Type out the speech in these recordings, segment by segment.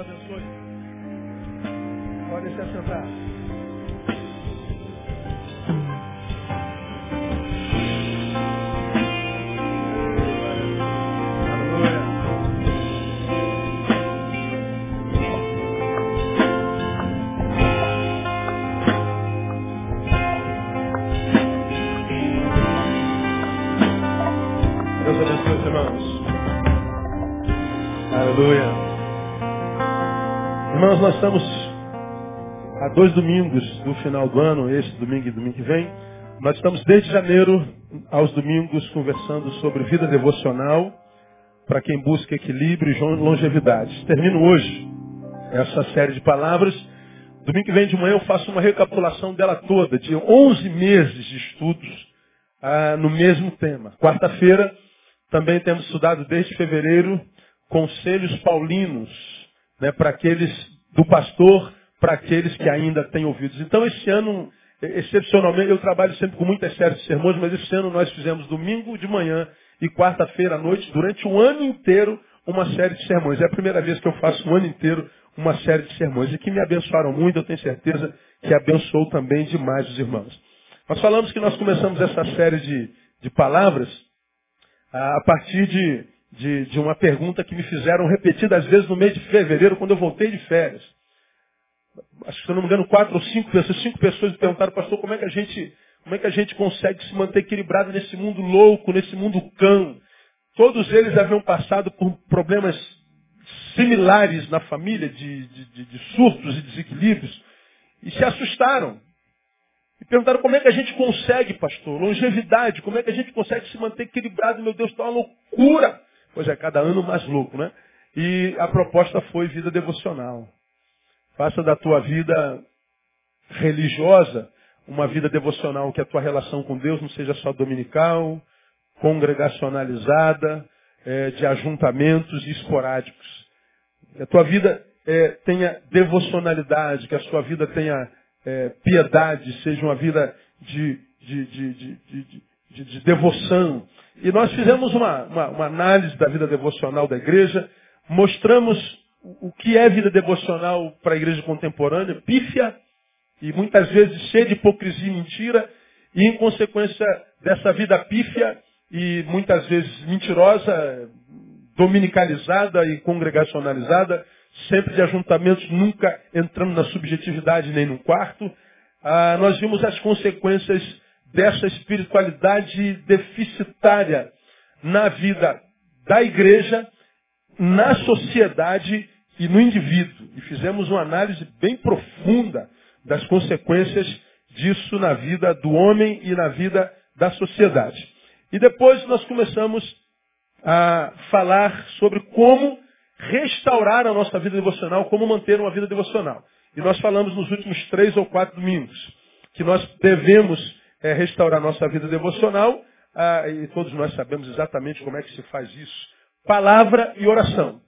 Abençoe. Pode se assentar. Dois domingos do final do ano, esse domingo e domingo que vem. Nós estamos desde janeiro aos domingos conversando sobre vida devocional para quem busca equilíbrio e longevidade. Termino hoje essa série de palavras. Domingo que vem de manhã eu faço uma recapitulação dela toda, de 11 meses de estudos ah, no mesmo tema. Quarta-feira também temos estudado desde fevereiro conselhos paulinos, né, para aqueles do pastor, para aqueles que ainda têm ouvidos. Então esse ano, excepcionalmente, eu trabalho sempre com muitas séries de sermões, mas esse ano nós fizemos domingo de manhã e quarta-feira à noite, durante um ano inteiro, uma série de sermões. É a primeira vez que eu faço um ano inteiro uma série de sermões e que me abençoaram muito, eu tenho certeza que abençoou também demais os irmãos. Nós falamos que nós começamos essa série de, de palavras a partir de, de, de, uma pergunta que me fizeram repetidas vezes no mês de fevereiro, quando eu voltei de férias. Acho que, se não me engano, quatro ou cinco pessoas, cinco pessoas me perguntaram, pastor, como é que a gente, como é que a gente consegue se manter equilibrado nesse mundo louco, nesse mundo cão? Todos eles haviam passado por problemas similares na família, de, de, de surtos e desequilíbrios, e se assustaram. E perguntaram como é que a gente consegue, pastor, longevidade, como é que a gente consegue se manter equilibrado, meu Deus, está uma loucura. Pois é, cada ano mais louco, né? E a proposta foi vida devocional. Faça da tua vida religiosa uma vida devocional, que a tua relação com Deus não seja só dominical, congregacionalizada, é, de ajuntamentos esporádicos. Que a tua vida é, tenha devocionalidade, que a sua vida tenha é, piedade, seja uma vida de, de, de, de, devoção. E nós fizemos uma, uma, uma, análise da vida devocional da igreja, mostramos o que é vida devocional para a igreja contemporânea, pífia, e muitas vezes cheia de hipocrisia e mentira, e em consequência dessa vida pífia e muitas vezes mentirosa, dominicalizada e congregacionalizada, sempre de ajuntamentos, nunca entrando na subjetividade nem no quarto, ah, nós vimos as consequências dessa espiritualidade deficitária na vida da igreja, na sociedade e no indivíduo. E fizemos uma análise bem profunda das consequências disso na vida do homem e na vida da sociedade. E depois nós começamos a falar sobre como restaurar a nossa vida devocional, como manter uma vida devocional. E nós falamos nos últimos três ou quatro domingos que nós devemos é, restaurar a nossa vida devocional, ah, e todos nós sabemos exatamente como é que se faz isso. Palavra e oração.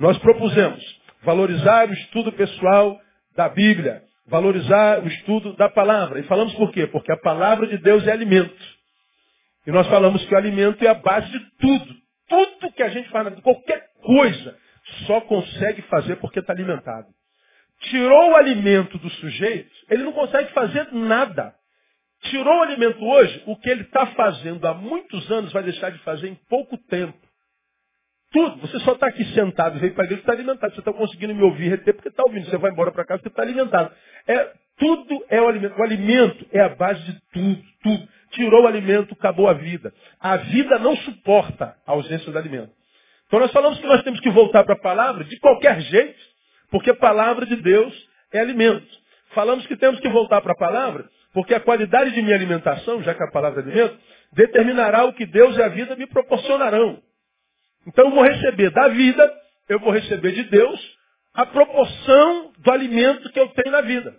Nós propusemos valorizar o estudo pessoal da Bíblia, valorizar o estudo da palavra. E falamos por quê? Porque a palavra de Deus é alimento. E nós falamos que o alimento é a base de tudo. Tudo que a gente faz, qualquer coisa, só consegue fazer porque está alimentado. Tirou o alimento do sujeito, ele não consegue fazer nada. Tirou o alimento hoje, o que ele está fazendo há muitos anos vai deixar de fazer em pouco tempo. Tudo. Você só está aqui sentado veio para a igreja está alimentado. Você está conseguindo me ouvir reter porque está ouvindo. Você vai embora para casa porque está alimentado. É, tudo é o alimento. O alimento é a base de tudo, tudo. Tirou o alimento, acabou a vida. A vida não suporta a ausência do alimento. Então nós falamos que nós temos que voltar para a palavra de qualquer jeito, porque a palavra de Deus é alimento. Falamos que temos que voltar para a palavra, porque a qualidade de minha alimentação, já que a palavra é alimento, determinará o que Deus e a vida me proporcionarão. Então eu vou receber da vida, eu vou receber de Deus a proporção do alimento que eu tenho na vida.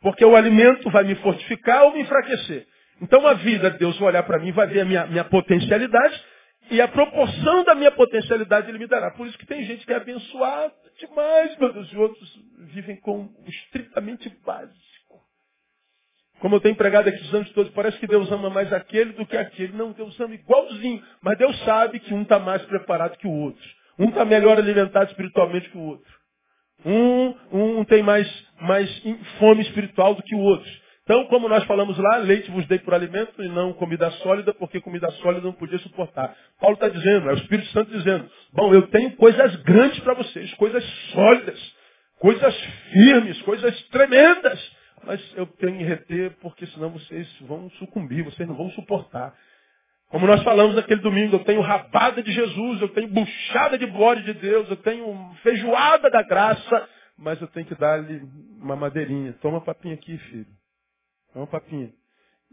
Porque o alimento vai me fortificar ou me enfraquecer. Então a vida, Deus vai olhar para mim, vai ver a minha, minha potencialidade e a proporção da minha potencialidade ele me dará. Por isso que tem gente que é abençoada demais, meu Deus, e outros vivem com estritamente básico. Como eu tenho empregado aqui os anos todos, parece que Deus ama mais aquele do que aquele. Não, Deus ama igualzinho. Mas Deus sabe que um está mais preparado que o outro. Um está melhor alimentado espiritualmente que o outro. Um, um tem mais, mais fome espiritual do que o outro. Então, como nós falamos lá, leite vos dei por alimento e não comida sólida, porque comida sólida não podia suportar. Paulo está dizendo, é o Espírito Santo dizendo, bom, eu tenho coisas grandes para vocês, coisas sólidas, coisas firmes, coisas tremendas, mas eu tenho que reter, porque senão vocês vão sucumbir, vocês não vão suportar. Como nós falamos naquele domingo, eu tenho rabada de Jesus, eu tenho buchada de glória de Deus, eu tenho feijoada da graça, mas eu tenho que dar-lhe uma madeirinha. Toma papinha aqui, filho. Toma papinha.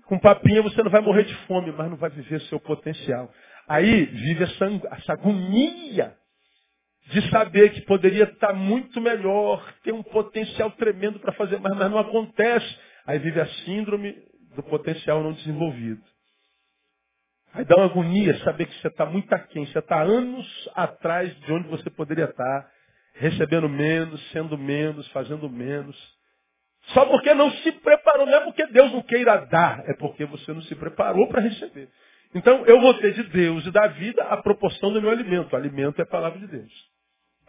Com papinha você não vai morrer de fome, mas não vai viver seu potencial. Aí vive essa, essa agonia de saber que poderia estar muito melhor, ter um potencial tremendo para fazer mais, mas não acontece. Aí vive a síndrome do potencial não desenvolvido. Aí dá uma agonia saber que você está muito aquém, você está anos atrás de onde você poderia estar, recebendo menos, sendo menos, fazendo menos. Só porque não se preparou, não é porque Deus não queira dar, é porque você não se preparou para receber. Então eu vou ter de Deus e da vida a proporção do meu alimento. O alimento é a palavra de Deus.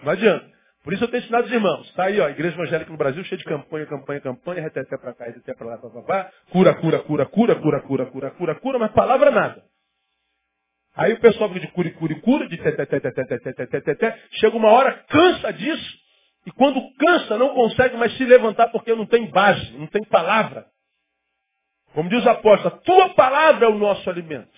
Não adianta. Por isso eu tenho ensinado os irmãos. Está aí, ó, a igreja evangélica no Brasil cheia de campanha, campanha, campanha, reteté para cá, reteté para lá, papapá, cura, cura, cura, cura, cura, cura, cura, cura, cura, mas palavra nada. Aí o pessoal fica de cura, cura, cura, de teté, teté, teté, teté, teté, teté, chega uma hora, cansa disso, e quando cansa, não consegue mais se levantar porque não tem base, não tem palavra. Como diz o apóstolo, tua palavra é o nosso alimento.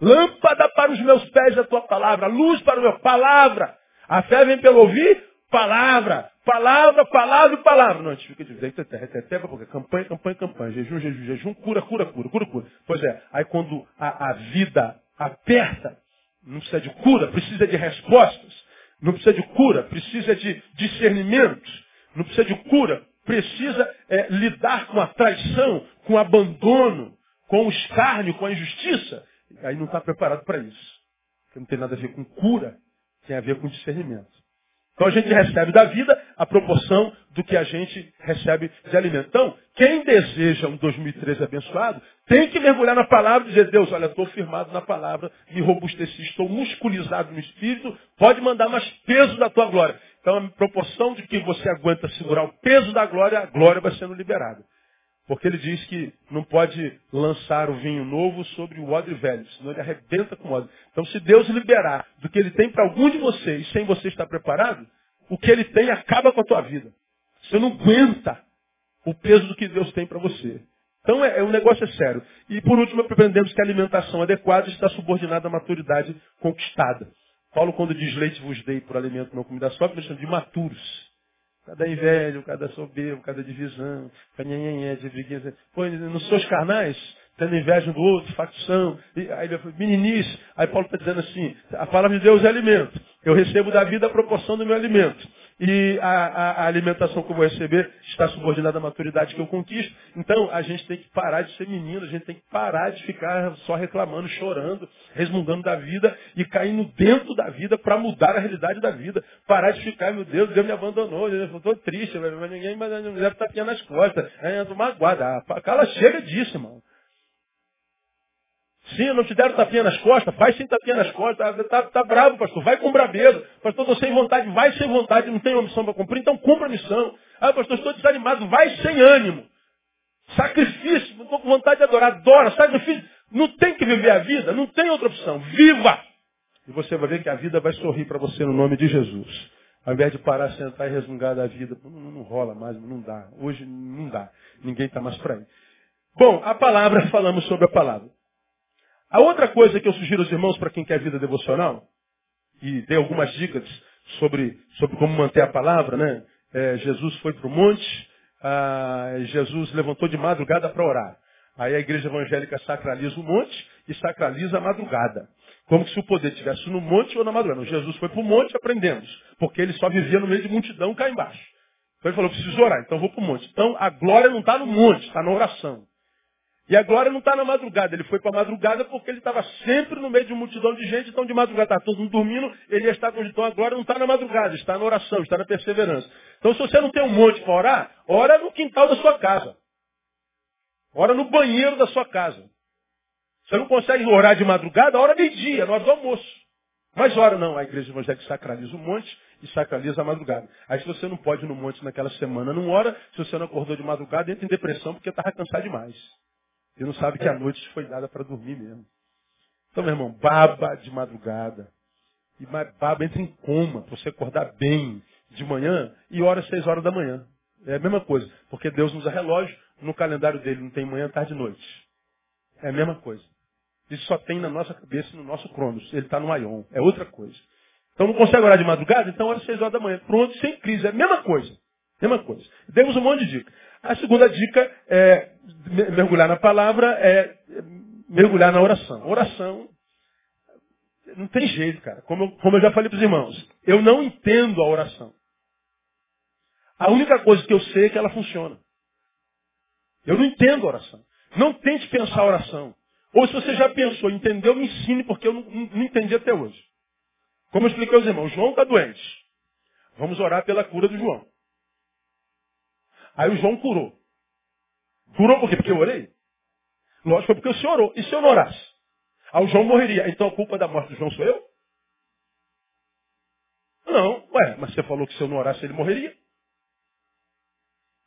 Lâmpada para os meus pés é a tua palavra, luz para o meu palavra. A fé vem pelo ouvir, palavra, palavra, palavra e palavra. Não, a gente fica teté, porque campanha, campanha, campanha, jejum, jejum, jejum, cura, cura, cura, cura, cura. Pois é, aí quando a, a vida aperta, não precisa de cura, precisa de respostas. Não precisa de cura, precisa de discernimentos. Não precisa de cura, precisa é, lidar com a traição, com o abandono, com o escárnio, com a injustiça. Aí não está preparado para isso. Porque não tem nada a ver com cura, tem a ver com discernimento. Então a gente recebe da vida a proporção do que a gente recebe de alimento. Então, quem deseja um 2013 abençoado, tem que mergulhar na palavra e dizer, Deus, olha, estou firmado na palavra, me robusteci, estou musculizado no espírito, pode mandar mais peso da tua glória. Então, a proporção de que você aguenta segurar o peso da glória, a glória vai sendo liberada. Porque ele diz que não pode lançar o vinho novo sobre o odre velho, senão ele arrebenta com o odre. Então, se Deus liberar do que ele tem para algum de vocês, sem você estar preparado, o que ele tem acaba com a tua vida. Você não aguenta o peso do que Deus tem para você. Então, é, é, um negócio é sério. E, por último, aprendemos que a alimentação adequada está subordinada à maturidade conquistada. Paulo, quando diz leite vos dei por alimento não comida só, está de maturos. Cada velho, cada soberbo, cada divisão, canhanhanhé, de briguinha. Pô, nos seus carnais, tendo inveja do outro, facção, e, aí meninice. Aí Paulo está dizendo assim, a palavra de Deus é alimento. Eu recebo da vida a proporção do meu alimento. E a, a, a, alimentação que eu vou receber está subordinada à maturidade que eu conquisto. Então, a gente tem que parar de ser menino, a gente tem que parar de ficar só reclamando, chorando, resmungando da vida e caindo dentro da vida para mudar a realidade da vida. Parar de ficar, meu Deus, Deus me abandonou, eu estou triste, mas ninguém não deve estar nas costas. É, magoada. Ah, cala, chega disso, irmão. Sim, não te deram tapinha nas costas, vai sem tapinha nas costas. Está tá, tá bravo, pastor, vai com brabeiro. Pastor, estou sem vontade, vai sem vontade, não tem uma missão para cumprir, então cumpra a missão. Ah, pastor, estou desanimado, vai sem ânimo. Sacrifício, não estou com vontade de adorar, adora, sacrifício. Não tem que viver a vida, não tem outra opção. Viva! E você vai ver que a vida vai sorrir para você no nome de Jesus. Ao invés de parar, sentar e resmungar da vida, não, não, não rola mais, não dá. Hoje não dá. Ninguém está mais para aí. Bom, a palavra, falamos sobre a palavra. A outra coisa que eu sugiro aos irmãos para quem quer vida devocional, e dei algumas dicas sobre, sobre como manter a palavra, né? É, Jesus foi para o monte, ah, Jesus levantou de madrugada para orar. Aí a igreja evangélica sacraliza o monte e sacraliza a madrugada. Como se o poder estivesse no monte ou na madrugada. Jesus foi para o monte, aprendemos. Porque ele só vivia no meio de multidão cá embaixo. Então ele falou, preciso orar, então vou para o monte. Então a glória não está no monte, está na oração. E a glória não está na madrugada. Ele foi para a madrugada porque ele estava sempre no meio de uma multidão de gente. Então, de madrugada, está todo mundo dormindo, ele ia estar com Então, a glória não está na madrugada, está na oração, está na perseverança. Então, se você não tem um monte para orar, ora no quintal da sua casa. Ora no banheiro da sua casa. Você não consegue orar de madrugada, ora de dia, na hora do almoço. Mas ora não, a igreja evangélica sacraliza o monte e sacraliza a madrugada. Aí se você não pode ir no monte naquela semana, não ora, se você não acordou de madrugada, entra em depressão porque estava cansado demais. E não sabe que a noite foi dada para dormir mesmo. Então, meu irmão, baba de madrugada. E baba entra em coma, para você acordar bem de manhã e ora às seis horas da manhã. É a mesma coisa, porque Deus usa relógio, no calendário dele não tem manhã, tarde e noite. É a mesma coisa. Isso só tem na nossa cabeça e no nosso cronos. Ele está no Aion. É outra coisa. Então não consegue orar de madrugada? Então ora às seis horas da manhã. Pronto, sem crise. É a mesma coisa. Mesma coisa. Demos um monte de dica. A segunda dica é mergulhar na palavra, é mergulhar na oração. Oração não tem jeito, cara. Como eu, como eu já falei para os irmãos, eu não entendo a oração. A única coisa que eu sei é que ela funciona. Eu não entendo a oração. Não tente pensar a oração. Ou se você já pensou, entendeu, me ensine, porque eu não, não, entendi até hoje. Como eu expliquei aos irmãos, João está doente. Vamos orar pela cura do João. Aí o João curou. Curou por quê? Porque eu orei? Lógico, foi porque o senhor orou. E se eu não orasse? Aí o João morreria. Então a culpa da morte do João sou eu? Não. Ué, mas você falou que se eu não orasse ele morreria.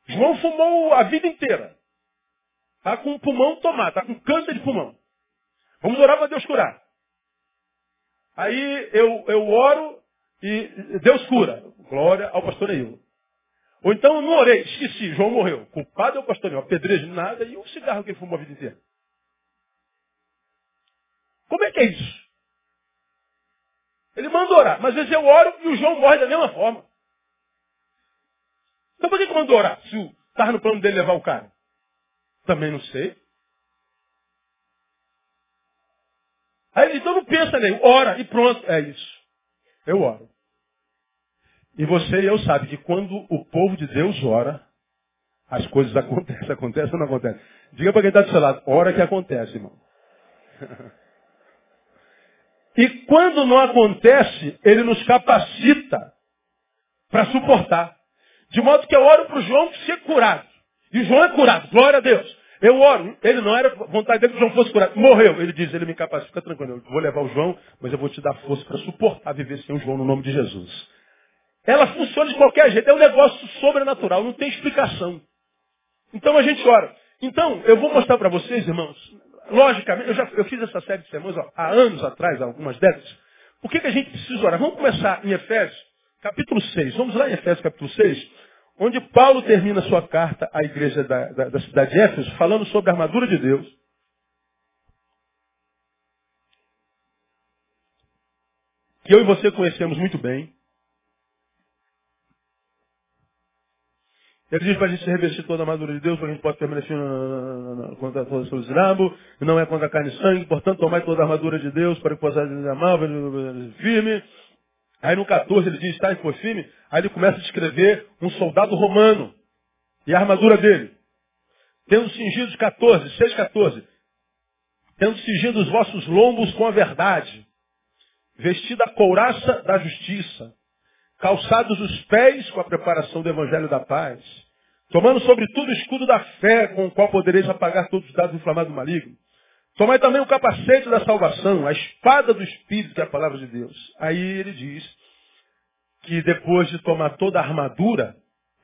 João fumou a vida inteira. Está com o pulmão tomado, está com câncer de pulmão. Vamos orar para Deus curar. Aí eu, eu oro e Deus cura. Glória ao pastor Neil. Ou então eu não orei, esqueci, João morreu. Culpado é o pastor Neil. Apedrejo nada e o cigarro que ele fumou a vida inteira. Como é que é isso? Ele manda orar, mas às vezes eu oro e o João morre da mesma forma. Então por que, que mandou orar? Se estava no plano dele levar o cara? Também não sei. Aí ele então não pensa nem, ora e pronto. É isso. Eu oro. E você e eu sabe que quando o povo de Deus ora, as coisas acontecem, acontecem ou não acontecem? Diga para quem está do seu lado, ora que acontece, irmão. E quando não acontece, ele nos capacita para suportar. De modo que eu oro para o João ser curado. E João é curado, glória a Deus. Eu oro, ele não era vontade dele que o João fosse curado. Morreu. Ele diz, ele me capacita, fica tranquilo. Eu vou levar o João, mas eu vou te dar força para suportar viver sem o João no nome de Jesus. Ela funciona de qualquer jeito, é um negócio sobrenatural, não tem explicação. Então a gente ora. Então, eu vou mostrar para vocês, irmãos, logicamente, eu já eu fiz essa série de sermões ó, há anos atrás, há algumas décadas. Por que, que a gente precisa orar? Vamos começar em Efésios, capítulo 6. Vamos lá em Efésios, capítulo 6, onde Paulo termina sua carta à igreja da, da, da cidade de Éfeso, falando sobre a armadura de Deus. Que eu e você conhecemos muito bem. Ele diz para a gente se revestir toda a armadura de Deus, para a gente possa permanecer contra todos os diabo, não é contra a carne e sangue, portanto, tomai toda a armadura de Deus para que possa amar, firme. Aí no 14 ele diz, está por firme. Aí ele começa a descrever um soldado romano e a armadura dele. Tendo cingido 14, 6, 14. Tendo cingido os vossos lombos com a verdade, vestida a couraça da justiça, calçados os pés com a preparação do evangelho da paz, tomando sobretudo o escudo da fé, com o qual podereis apagar todos os dados inflamados do maligno. Tomai também o capacete da salvação, a espada do Espírito, que é a palavra de Deus. Aí ele diz que depois de tomar toda a armadura,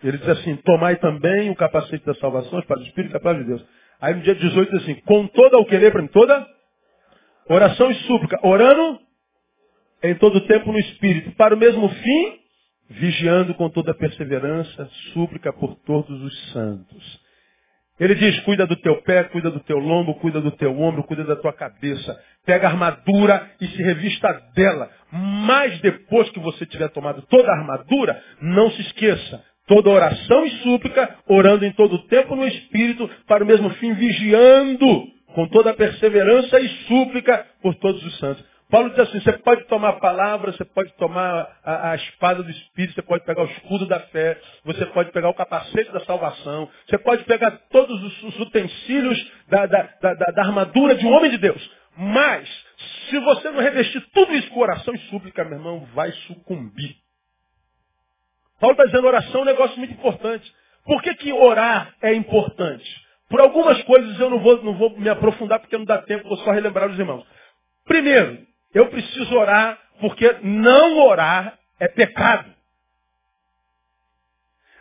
ele diz assim, tomai também o capacete da salvação, a espada do Espírito, que é a palavra de Deus. Aí no dia 18 diz assim, com toda o que ler para mim, toda oração e súplica, orando em todo tempo no Espírito, para o mesmo fim, vigiando com toda perseverança, súplica por todos os santos. Ele diz, cuida do teu pé, cuida do teu lombo, cuida do teu ombro, cuida da tua cabeça. Pega a armadura e se revista dela. Mas depois que você tiver tomado toda a armadura, não se esqueça. Toda oração e súplica, orando em todo o tempo no Espírito, para o mesmo fim, vigiando com toda a perseverança e súplica por todos os santos. Paulo diz assim, você pode tomar a palavra, você pode tomar a, a, espada do Espírito, você pode pegar o escudo da fé, você pode pegar o capacete da salvação, você pode pegar todos os, os utensílios da, da, da, da, armadura de um homem de Deus. Mas, se você não revestir tudo isso com oração e súplica, meu irmão, vai sucumbir. Paulo está dizendo oração é um negócio muito importante. Por que, que orar é importante? Por algumas coisas eu não vou, não vou me aprofundar porque não dá tempo, vou só relembrar os irmãos. Primeiro, eu preciso orar Porque não orar é pecado.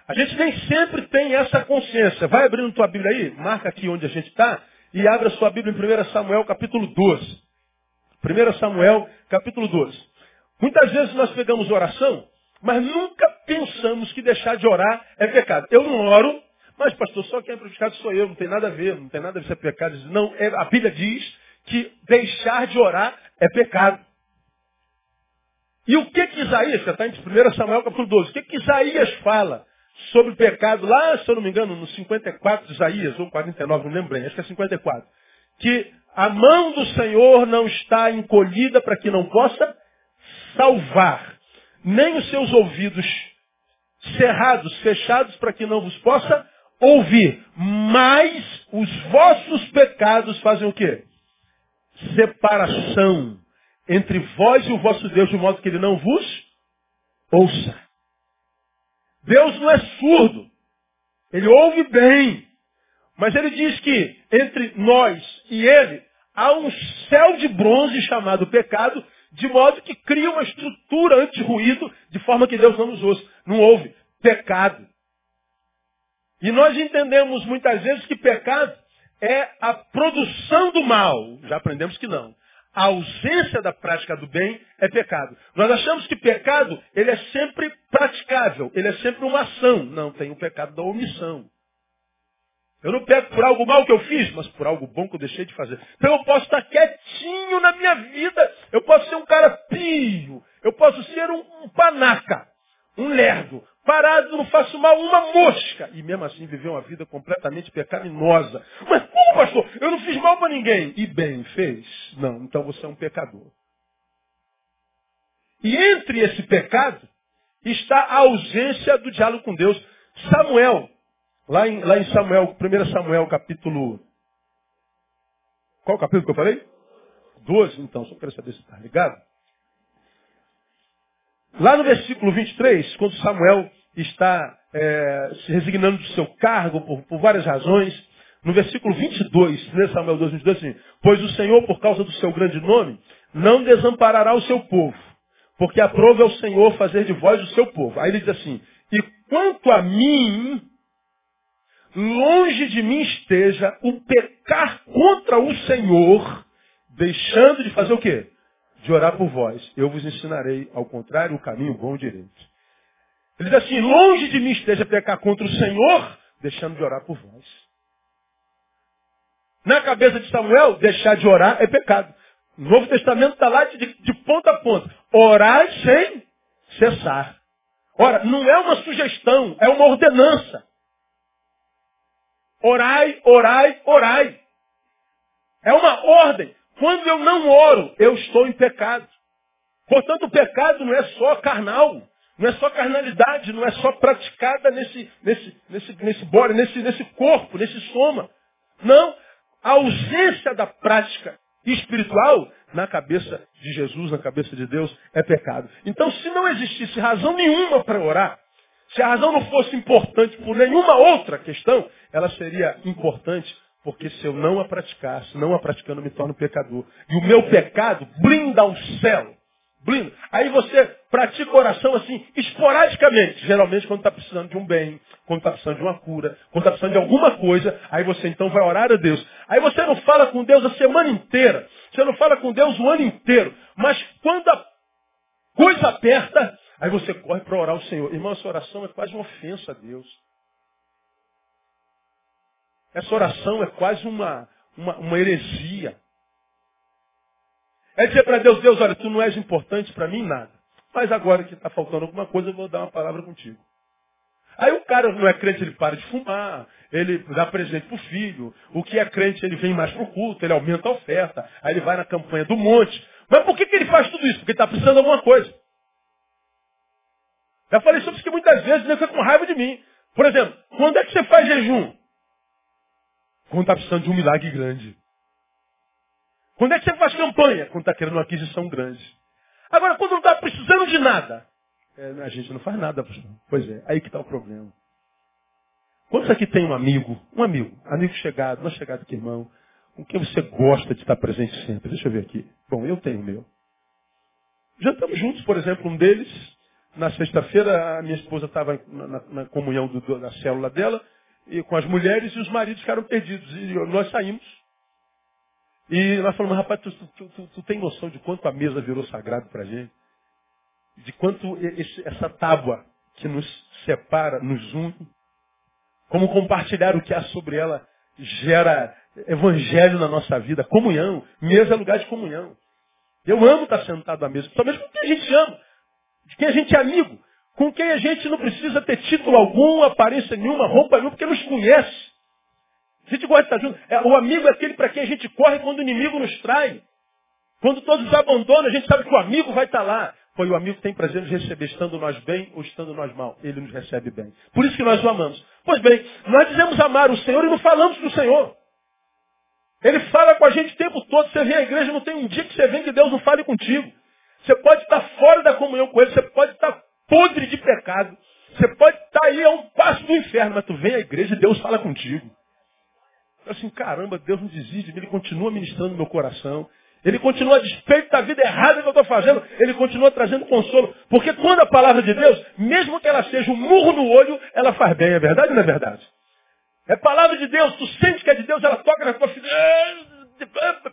A gente nem sempre tem essa consciência. Vai abrindo tua Bíblia aí, marca aqui onde a gente está, e abre a sua Bíblia em 1 Samuel capítulo 12. 1 Samuel capítulo 12. Muitas vezes nós pegamos oração, mas nunca pensamos que deixar de orar é pecado. Eu não oro, mas pastor, só quem é prejudicado sou eu, não tem nada a ver, não tem nada a ver se é pecado. Não, é, a Bíblia diz que deixar de orar é pecado. E o que que Isaías, já está em 1 Samuel capítulo 12, o que que Isaías fala sobre o pecado, lá, se eu não me engano, no 54 de Isaías, ou 49, não lembro bem, acho que é 54, que a mão do Senhor não está encolhida para que não possa salvar, nem os seus ouvidos cerrados, fechados para que não vos possa ouvir. Mas os vossos pecados fazem o quê? Separação entre vós e o vosso Deus, de modo que ele não vos ouça. Deus não é surdo. Ele ouve bem. Mas ele diz que entre nós e ele há um céu de bronze chamado pecado, de modo que cria uma estrutura anti-ruído, de forma que Deus não nos ouça. Não ouve. Pecado. E nós entendemos muitas vezes que pecado é a produção do mal. Já aprendemos que não. A ausência da prática do bem é pecado. Nós achamos que pecado, ele é sempre praticável, ele é sempre uma ação. Não, tem o pecado da omissão. Eu não pego por algo mal que eu fiz, mas por algo bom que eu deixei de fazer. Então eu posso estar quietinho na minha vida, eu posso ser um cara pio, eu posso ser um, um panaca, um lerdo, parado, não faço mal uma mosca. E mesmo assim viver uma vida completamente pecaminosa. Mas como, pastor? Eu não fiz mal para ninguém. E bem, fez? Não, então você é um pecador. E entre esse pecado está a ausência do diálogo com Deus. Samuel, lá em, lá em Samuel, 1 Samuel capítulo. Qual capítulo que eu falei? 12, então, só quero saber se está ligado. Lá no versículo 23, quando Samuel está é, se resignando do seu cargo por, por, várias razões, no versículo 22, né, Samuel 2, 22, assim, pois o Senhor, por causa do seu grande nome, não desamparará o seu povo, porque aprova é o Senhor fazer de vós o seu povo. Aí ele diz assim, e quanto a mim, longe de mim esteja o pecar contra o Senhor, deixando de fazer o quê? de orar por vós. Eu vos ensinarei, ao contrário, o caminho bom e direito. Ele diz assim, longe de mim esteja pecar contra o Senhor, deixando de orar por vós. Na cabeça de Samuel, deixar de orar é pecado. O Novo Testamento está lá de, de ponta a ponta. Orar sem cessar. Ora, não é uma sugestão, é uma ordenança. Orai, orai, orai. É uma ordem. Quando eu não oro, eu estou em pecado. Portanto, o pecado não é só carnal, não é só carnalidade, não é só praticada nesse, nesse, nesse, nesse body, nesse, nesse corpo, nesse soma. Não. A ausência da prática espiritual na cabeça de Jesus, na cabeça de Deus, é pecado. Então, se não existisse razão nenhuma para orar, se a razão não fosse importante por nenhuma outra questão, ela seria importante porque se eu não a praticar, se não a praticando, me torno pecador. E o meu pecado blinda o céu. Blinda. Aí você pratica oração assim, esporadicamente. Geralmente quando está precisando de um bem, quando está precisando de uma cura, quando está precisando de alguma coisa, aí você então vai orar a Deus. Aí você não fala com Deus a semana inteira. Você não fala com Deus o ano inteiro. Mas quando a coisa aperta, aí você corre para orar ao Senhor. Irmão, essa oração é quase uma ofensa a Deus. Essa oração é quase uma, uma, uma heresia. É dizer para Deus, Deus, olha, tu não és importante para mim nada. Mas agora que está faltando alguma coisa, eu vou dar uma palavra contigo. Aí o cara não é crente, ele para de fumar, ele dá presente para o filho. O que é crente, ele vem mais para o culto, ele aumenta a oferta. Aí ele vai na campanha do monte. Mas por que, que ele faz tudo isso? Porque está precisando de alguma coisa. Já falei sobre isso que muitas vezes ele fica com raiva de mim. Por exemplo, quando é que você faz jejum? Quando está precisando de um milagre grande. Quando é que você faz campanha? Quando está querendo uma aquisição grande. Agora, quando não está precisando de nada, é, a gente não faz nada, pastor. Pois é, aí que está o problema. Quantos aqui tem um amigo, um amigo, amigo chegado, não chegado aqui, irmão, com quem você gosta de estar presente sempre? Deixa eu ver aqui. Bom, eu tenho o meu. Jantamos juntos, por exemplo, um deles, na sexta-feira, a minha esposa estava na, na, na, comunhão da célula dela, e com as mulheres, e os maridos ficaram perdidos. E nós saímos. E nós falamos, rapaz, tu, tu, tu, tu tem noção de quanto a mesa virou sagrado para gente? De quanto esse, essa tábua que nos separa, nos une? Como compartilhar o que há sobre ela gera evangelho na nossa vida, comunhão. Mesa é lugar de comunhão. Eu amo estar sentado à mesa, principalmente com quem a gente ama, de quem a gente é amigo, com quem a gente não precisa ter título algum, aparência nenhuma, roupa nenhuma, porque nos conhece. A gente gosta de estar junto. É, o amigo é aquele para quem a gente corre quando o inimigo nos trai. Quando todos nos abandonam, a gente sabe que o amigo vai estar lá. Foi o amigo tem prazer nos receber, estando nós bem ou estando nós mal. Ele nos recebe bem. Por isso que nós o amamos. Pois bem, nós dizemos amar o Senhor e não falamos do Senhor. Ele fala com a gente o tempo todo. Você vem à igreja, não tem um dia que você vem que Deus não fale contigo. Você pode estar fora da comunhão com Ele, você pode estar podre de pecado. Você pode estar aí a um passo do inferno, mas tu vem à igreja e Deus fala contigo. Eu assim, caramba, Deus não desiste Ele continua ministrando no meu coração. Ele continua a despeito da vida errada que eu estou fazendo, ele continua trazendo consolo. Porque quando a palavra de Deus, mesmo que ela seja um murro no olho, ela faz bem, é verdade ou não é verdade? É palavra de Deus, tu sente que é de Deus, ela toca na tua filha.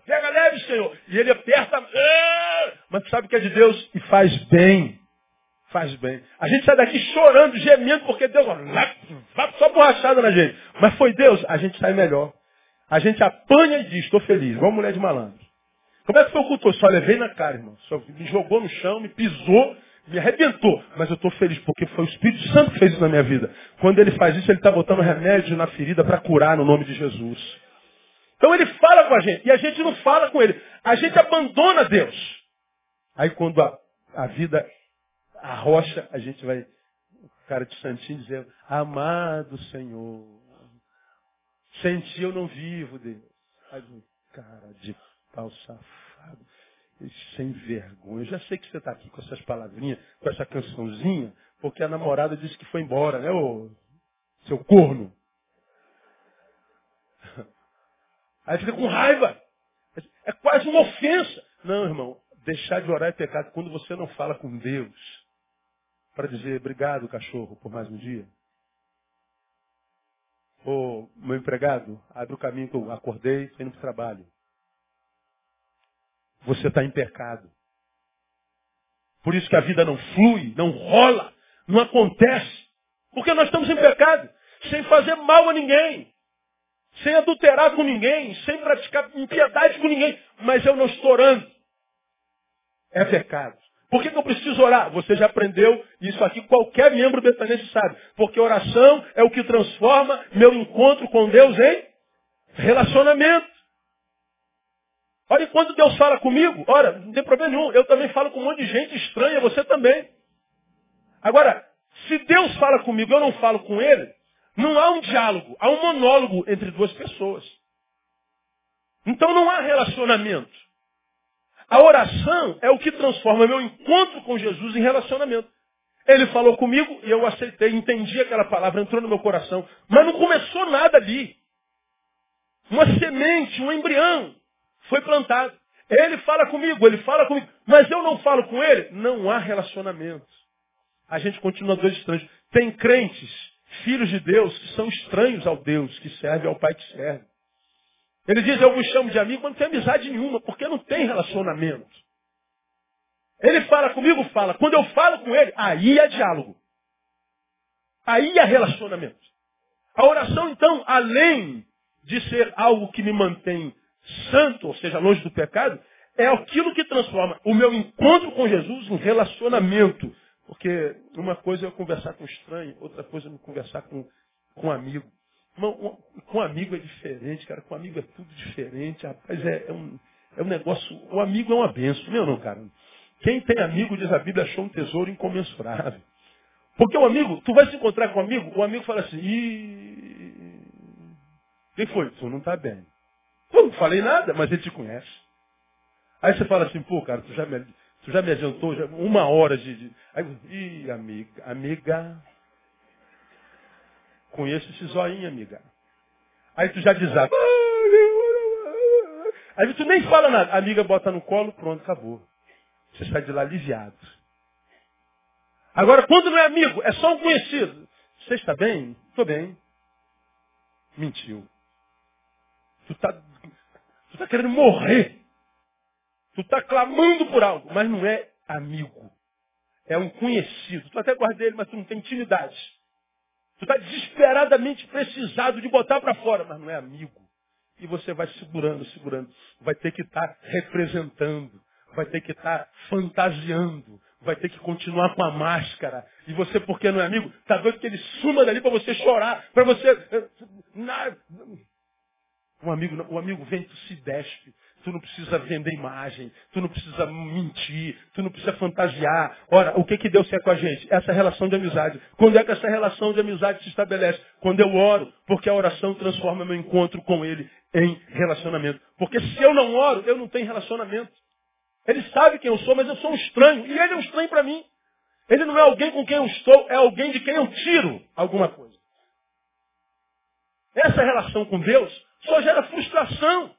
Pega leve, Senhor. E ele aperta. Mas tu sabe que é de Deus e faz bem. Faz bem. A gente sai daqui chorando, gemendo, porque Deus só borrachada na gente. Mas foi Deus, a gente sai melhor. A gente apanha e diz, estou feliz, igual mulher de malandro. Como é que foi o culto? Só levei na cara, irmão. Só me jogou no chão, me pisou, me arrebentou. Mas eu estou feliz porque foi o Espírito Santo que fez isso na minha vida. Quando ele faz isso, ele está botando remédio na ferida para curar no nome de Jesus. Então ele fala com a gente e a gente não fala com ele. A gente abandona Deus. Aí quando a, a vida arrocha, a gente vai, o cara de santinho dizendo, amado Senhor, sem ti eu não vivo, Deus. Aí, cara de pau safado sem vergonha. Eu já sei que você está aqui com essas palavrinhas, com essa cançãozinha, porque a namorada disse que foi embora, né, ô seu corno? Aí fica com raiva. É quase uma ofensa. Não, irmão, deixar de orar é pecado quando você não fala com Deus para dizer obrigado, cachorro, por mais um dia. Ô, meu empregado, abre o caminho que eu acordei, estou indo para o trabalho você está em pecado. Por isso que a vida não flui, não rola, não acontece. Porque nós estamos em pecado, sem fazer mal a ninguém, sem adulterar com ninguém, sem praticar impiedade com ninguém. Mas eu não estou orando. É pecado. Por que, que eu preciso orar? Você já aprendeu isso aqui, qualquer membro betanense sabe. Porque oração é o que transforma meu encontro com Deus em relacionamento. Olha, quando Deus fala comigo, ora, não tem problema nenhum. Eu também falo com um monte de gente estranha, você também. Agora, se Deus fala comigo eu não falo com Ele, não há um diálogo, há um monólogo entre duas pessoas. Então não há relacionamento. A oração é o que transforma meu encontro com Jesus em relacionamento. Ele falou comigo e eu aceitei, entendi aquela palavra, entrou no meu coração. Mas não começou nada ali. Uma semente, um embrião foi plantado. Ele fala comigo, ele fala comigo, mas eu não falo com ele. Não há relacionamento. A gente continua dois estranhos. Tem crentes, filhos de Deus, que são estranhos ao Deus, que serve ao Pai que serve. Ele diz, eu vos chamo de amigo, mas não tem amizade nenhuma, porque não tem relacionamento. Ele fala comigo, fala. Quando eu falo com ele, aí é diálogo. Aí é relacionamento. A oração, então, além de ser algo que me mantém santo, ou seja, longe do pecado, é aquilo que transforma o meu encontro com Jesus em relacionamento. Porque uma coisa é eu conversar com um estranho, outra coisa é eu conversar com, com um amigo. Com um amigo é diferente, cara. Com um amigo é tudo diferente. Rapaz, é, é, um, é um negócio. O amigo é uma benção, meu não, cara. Quem tem amigo, diz a Bíblia, achou um tesouro incomensurável. Porque o amigo, tu vai se encontrar com um amigo, o amigo fala assim, Ih, quem foi? Tu não está bem. Eu não falei nada, mas ele te conhece. Aí você fala assim, pô, cara, tu já me, tu já me adiantou já, uma hora de. de... Aí, ih, amiga, amiga. Conheço esse zoinho, amiga. Aí tu já desata. Aí tu nem fala nada. A amiga bota no colo, pronto, acabou. Você sai de lá aliviado. Agora, quando não é amigo, é só um conhecido. Você está bem? Estou bem. Mentiu. Tu está tu tá querendo morrer. Tu está clamando por algo, mas não é amigo. É um conhecido. Tu até guarda ele, mas tu não tem intimidade. Tu está desesperadamente precisado de botar para fora, mas não é amigo. E você vai segurando, segurando. Vai ter que estar tá representando. Vai ter que estar tá fantasiando. Vai ter que continuar com a máscara. E você, porque não é amigo, está doido que ele suma dali para você chorar, para você. Eh, um amigo, o amigo vem, tu se despe. Tu não precisa vender imagem, tu não precisa mentir, tu não precisa fantasiar. Ora, o que que Deus quer com a gente? Essa relação de amizade. Quando é que essa relação de amizade se estabelece? Quando eu oro, porque a oração transforma meu encontro com Ele em relacionamento. Porque se eu não oro, eu não tenho relacionamento. Ele sabe quem eu sou, mas eu sou um estranho. E ele é um estranho para mim. Ele não é alguém com quem eu estou, é alguém de quem eu tiro alguma coisa. Essa relação com Deus só gera frustração.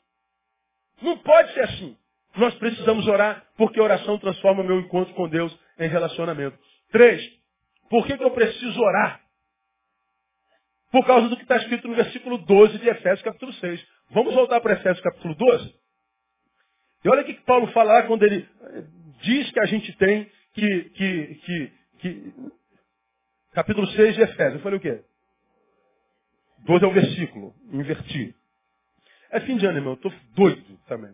Não pode ser assim. Nós precisamos orar, porque oração transforma meu encontro com Deus em relacionamento. Três, por que, que eu preciso orar? Por causa do que está escrito no versículo 12 de Efésios capítulo 6. Vamos voltar para Efésios capítulo 12? E olha o que Paulo fala quando ele eh, diz que a gente tem que, que, que, que... Capítulo 6 de Efésios. Eu falei o quê? 12 é o versículo. Inverti. É fim de ano, irmão. Eu estou doido também.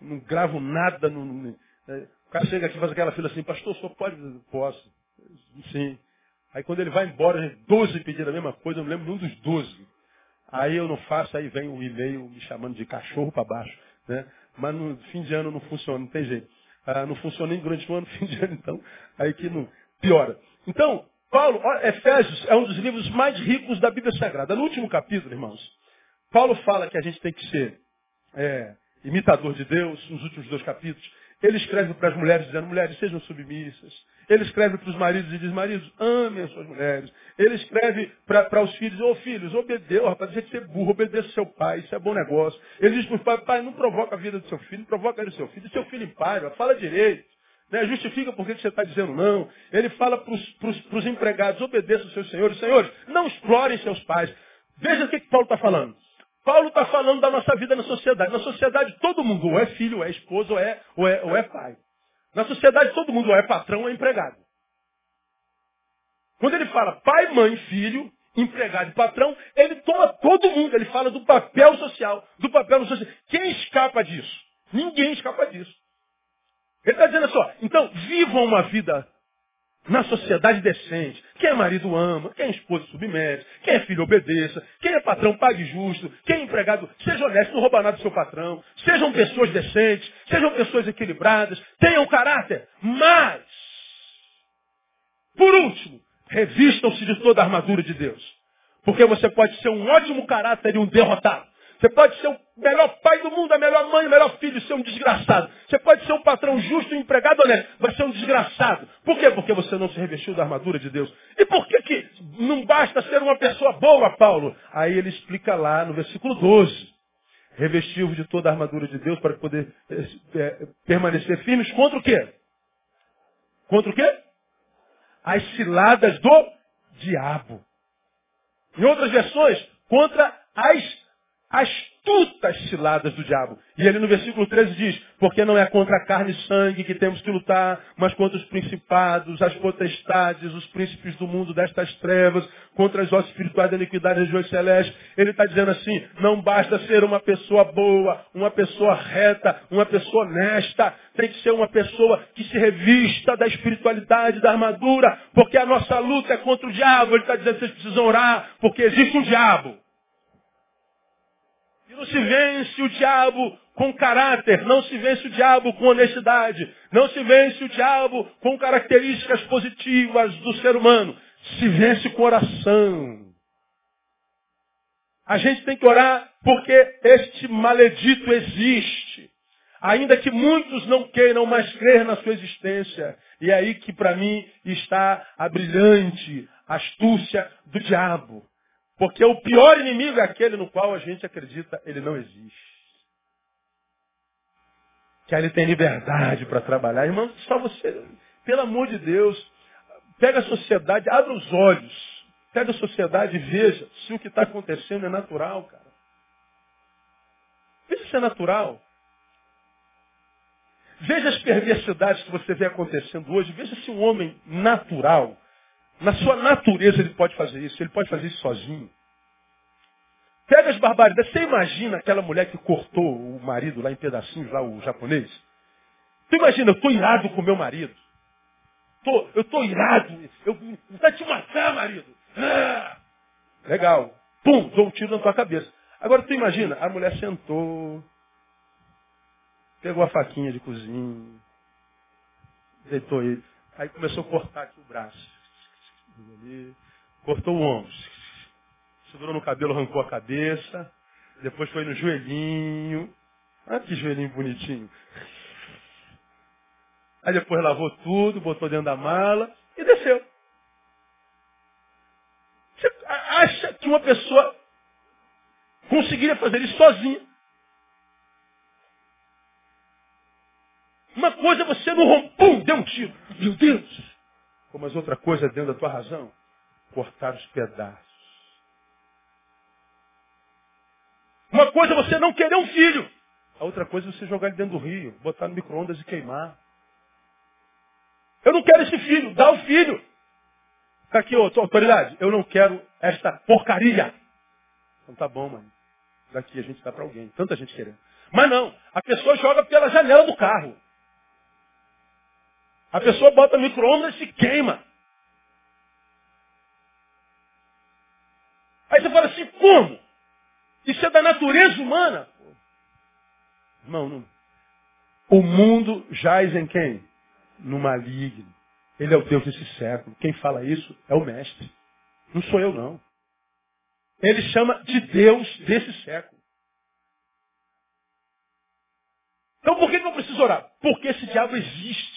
Não gravo nada. Não, é, o cara chega aqui e faz aquela fila assim, pastor, só pode? Posso. Sim. Aí quando ele vai embora, a gente, 12 pediram a mesma coisa, eu não lembro nenhum dos 12. Aí eu não faço, aí vem um e-mail me chamando de cachorro para baixo. Né? Mas no fim de ano não funciona, não tem jeito. Ah, não funciona nem durante o ano, fim de ano, então, aí que não piora. Então, Paulo, Efésios é um dos livros mais ricos da Bíblia Sagrada. No último capítulo, irmãos, Paulo fala que a gente tem que ser é, imitador de Deus, nos últimos dois capítulos. Ele escreve para as mulheres dizendo, mulheres, sejam submissas. Ele escreve para os maridos e diz, maridos, amem as suas mulheres. Ele escreve para os filhos, ô oh, filhos, obedeça, rapaz, deixa de ser burro, obedeça seu pai, isso é bom negócio. Ele diz para os pais, pai, não provoca a vida do seu filho, não provoca a vida do seu filho, seu filho em paz, fala direito. Né? Justifica por que você está dizendo não. Ele fala para os empregados, obedeçam aos seus senhores. Senhores, não explorem seus pais. Veja o que, que Paulo está falando. Paulo está falando da nossa vida na sociedade. Na sociedade, todo mundo ou é filho, ou é esposo, ou é, ou é, ou é pai. Na sociedade, todo mundo ou é patrão ou é empregado. Quando ele fala pai, mãe, filho, empregado e patrão, ele toma todo mundo. Ele fala do papel social, do papel social. Quem escapa disso? Ninguém escapa disso. Ele está dizendo assim, ó, então vivam uma vida na sociedade decente. Quem é marido ama, quem é esposa submete, quem é filho obedeça, quem é patrão pague justo, quem é empregado seja honesto, não rouba nada do seu patrão. Sejam pessoas decentes, sejam pessoas equilibradas, tenham caráter. Mas, por último, revistam-se de toda a armadura de Deus. Porque você pode ser um ótimo caráter e um derrotado. Você pode ser o melhor pai do mundo, a melhor mãe, o melhor filho, ser um desgraçado. Você pode ser um patrão justo, um empregado honesto, vai ser um desgraçado. Por quê? Porque você não se revestiu da armadura de Deus. E por que, que não basta ser uma pessoa boa, Paulo? Aí ele explica lá no versículo 12. Revestiu de toda a armadura de Deus para poder é, permanecer firmes contra o quê? Contra o quê? As ciladas do diabo. Em outras versões, contra as astutas ciladas do diabo. E ele no versículo 13 diz, porque não é contra a carne e sangue que temos que lutar, mas contra os principados, as potestades, os príncipes do mundo destas trevas, contra as ossos espirituais da iniquidade das regiões celestes. Ele está dizendo assim, não basta ser uma pessoa boa, uma pessoa reta, uma pessoa honesta, tem que ser uma pessoa que se revista da espiritualidade, da armadura, porque a nossa luta é contra o diabo. Ele está dizendo vocês precisam orar, porque existe um diabo. E não se vence o diabo com caráter, não se vence o diabo com honestidade, não se vence o diabo com características positivas do ser humano. Se vence com oração. A gente tem que orar porque este maledito existe. Ainda que muitos não queiram mais crer na sua existência. E é aí que para mim está a brilhante astúcia do diabo. Porque o pior inimigo é aquele no qual a gente acredita ele não existe. Que aí ele tem liberdade para trabalhar. Irmão, só você, pelo amor de Deus, pega a sociedade, abre os olhos. Pega a sociedade e veja se o que está acontecendo é natural, cara. Veja se é natural. Veja as perversidades que você vê acontecendo hoje. Veja se um homem natural, na sua natureza, ele pode fazer isso. Ele pode fazer isso sozinho. Pega as barbaridades. Você imagina aquela mulher que cortou o marido lá em pedacinhos, lá o japonês? Tu imagina, eu estou irado com meu marido. Tô, eu estou irado. Eu vou te matar, marido. Ah, legal. Pum, dou um tiro na tua cabeça. Agora tu imagina, a mulher sentou, pegou a faquinha de cozinha, deitou ele. Aí começou a cortar aqui o braço. Cortou o ombro segurou no cabelo, arrancou a cabeça, depois foi no joelhinho. Ah, que joelhinho bonitinho. Aí depois lavou tudo, botou dentro da mala e desceu. Você acha que uma pessoa conseguiria fazer isso sozinha? Uma coisa é você no rompum, deu um tiro. Meu Deus! Como as outra coisa dentro da tua razão, cortar os pedaços. Uma coisa é você não querer um filho. A outra coisa é você jogar ele dentro do rio, botar no micro-ondas e queimar. Eu não quero esse filho, dá o filho. Está aqui, autoridade. Eu não quero esta porcaria. Então tá bom, mano. Daqui a gente dá para alguém. Tanta gente querendo. Mas não, a pessoa joga pela janela do carro. A pessoa bota micro-ondas e se queima. Aí você fala assim, como? Isso é da natureza humana. Irmão, não. O mundo jaz em quem? No maligno. Ele é o Deus desse século. Quem fala isso é o mestre. Não sou eu, não. Ele chama de Deus desse século. Então por que eu preciso orar? Porque esse diabo existe.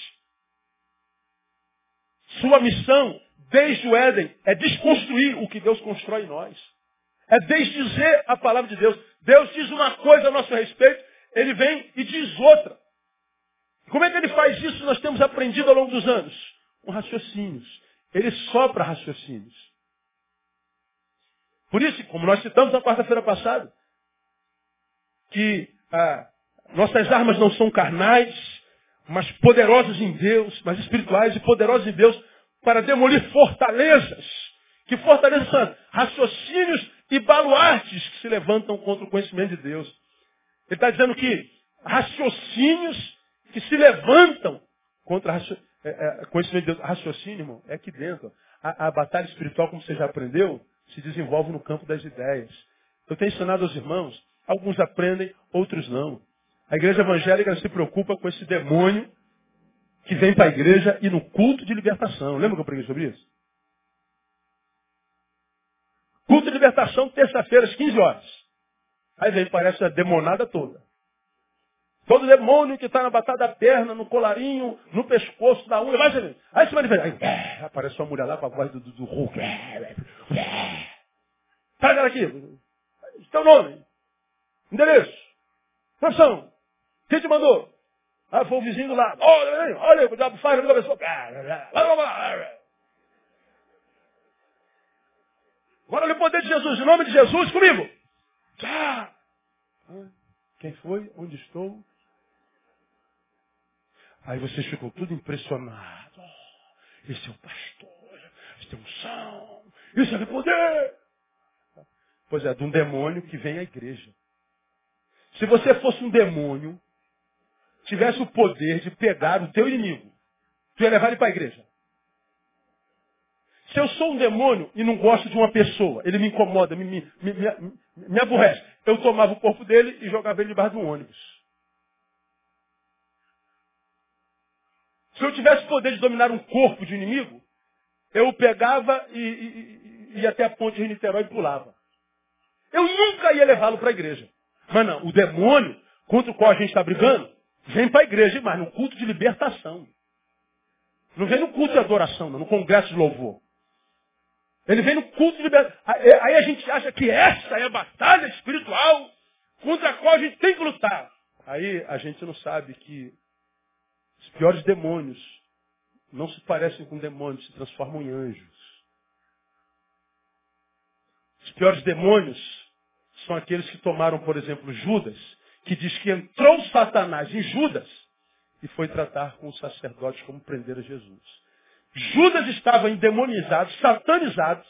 Sua missão, desde o Éden, é desconstruir o que Deus constrói em nós. É desdizer a palavra de Deus. Deus diz uma coisa a nosso respeito, ele vem e diz outra. Como é que ele faz isso? Nós temos aprendido ao longo dos anos. Com raciocínios. Ele sopra raciocínios. Por isso, como nós citamos na quarta-feira passada, que ah, nossas armas não são carnais, mas poderosas em Deus, mas espirituais e poderosas em Deus, para demolir fortalezas. Que fortalezas são? Raciocínios e baluartes que se levantam contra o conhecimento de Deus. Ele está dizendo que raciocínios que se levantam contra o é, é, conhecimento de Deus. Raciocínio, irmão, é aqui dentro. A, a, batalha espiritual, como você já aprendeu, se desenvolve no campo das ideias. Eu tenho ensinado aos irmãos, alguns aprendem, outros não. A igreja evangélica se preocupa com esse demônio que vem para a igreja e no culto de libertação. Lembra que eu preguei sobre isso? Culto de libertação, terça-feira, às 15 horas. Aí vem, parece a demonada toda. Todo demônio que está na batata da perna, no colarinho, no pescoço, na unha, vai ser. Aí se manifesta. Aí, é, aparece uma mulher lá com a voz do, do, do Hulk. É, é. Pega aqui. Teu nome. Endereço. Profissão. Quem te mandou? Ah, foi o vizinho lá. Olha, olha, o diabo faz a pessoa. Agora olha o poder de Jesus, em nome de Jesus, comigo. Ah. Quem foi? Onde estou? Aí vocês ficam tudo impressionados. Oh, esse é o pastor, esse é um unção, isso é poder. Pois é, de um demônio que vem à igreja. Se você fosse um demônio, tivesse o poder de pegar o teu inimigo, tu ia levar ele para a igreja. Se eu sou um demônio e não gosto de uma pessoa, ele me incomoda, me, me, me, me, aborrece, eu tomava o corpo dele e jogava ele debaixo de um ônibus. Se eu tivesse poder de dominar um corpo de inimigo, eu o pegava e, e, ia até a ponte de Niterói e pulava. Eu nunca ia levá-lo para a igreja. Mas não, o demônio contra o qual a gente está brigando, vem para a igreja, mas no culto de libertação. Não vem no culto de adoração, não, no congresso de louvor. Ele vem no culto de liberdade. Aí a gente acha que essa é a batalha espiritual contra a qual a gente tem que lutar. Aí a gente não sabe que os piores demônios não se parecem com demônios, se transformam em anjos. Os piores demônios são aqueles que tomaram, por exemplo, Judas, que diz que entrou Satanás em Judas e foi tratar com os sacerdotes como prender a Jesus. Judas estava endemonizado, satanizado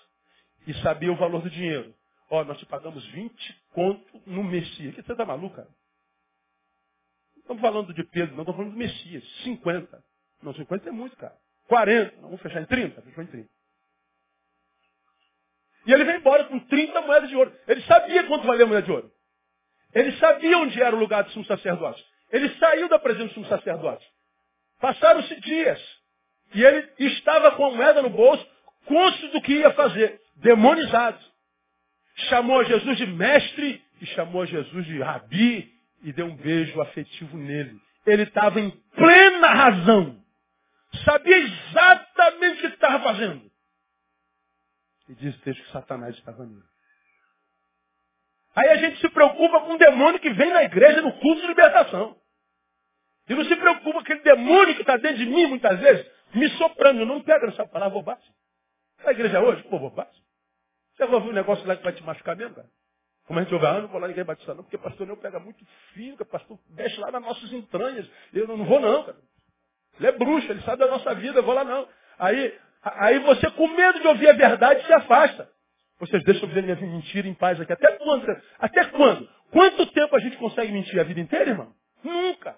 e sabia o valor do dinheiro. Ó, nós te pagamos 20 conto no Messias. Que você está maluco, cara? Não estamos falando de Pedro, não estamos falando do Messias. 50. Não, 50 é muito, cara. 40. Não, vamos fechar em 30? Fechou em 30. E ele veio embora com 30 moedas de ouro. Ele sabia quanto valia a moeda de ouro. Ele sabia onde era o lugar do sumo sacerdote. Ele saiu da presença do sumo sacerdote. Passaram-se dias. E ele estava com a moeda no bolso, cônscio do que ia fazer. Demonizado. Chamou Jesus de mestre e chamou Jesus de rabi e deu um beijo afetivo nele. Ele estava em plena razão. Sabia exatamente o que estava fazendo. E diz o texto que Satanás estava nele. Aí a gente se preocupa com um demônio que vem na igreja no culto de libertação. E não se preocupa com aquele demônio que está dentro de mim, muitas vezes, me soprando. Eu não pega nessa palavra bobagem. Na igreja hoje, pô, bobagem. Você vai ouvir um negócio lá que vai te machucar mesmo, cara? Como a gente ouve, ah, não vou lá ninguém batizar não, porque pastor não pega muito fio, pastor deixa lá nas nossas entranhas. Eu não, não vou não, cara. Ele é bruxo, ele sabe da nossa vida, eu vou lá não. Aí Aí você, com medo de ouvir a verdade, se afasta. Vocês deixam eu dizer minha mentira em paz aqui. Até quando? Até quando? Quanto tempo a gente consegue mentir a vida inteira, irmão? Nunca.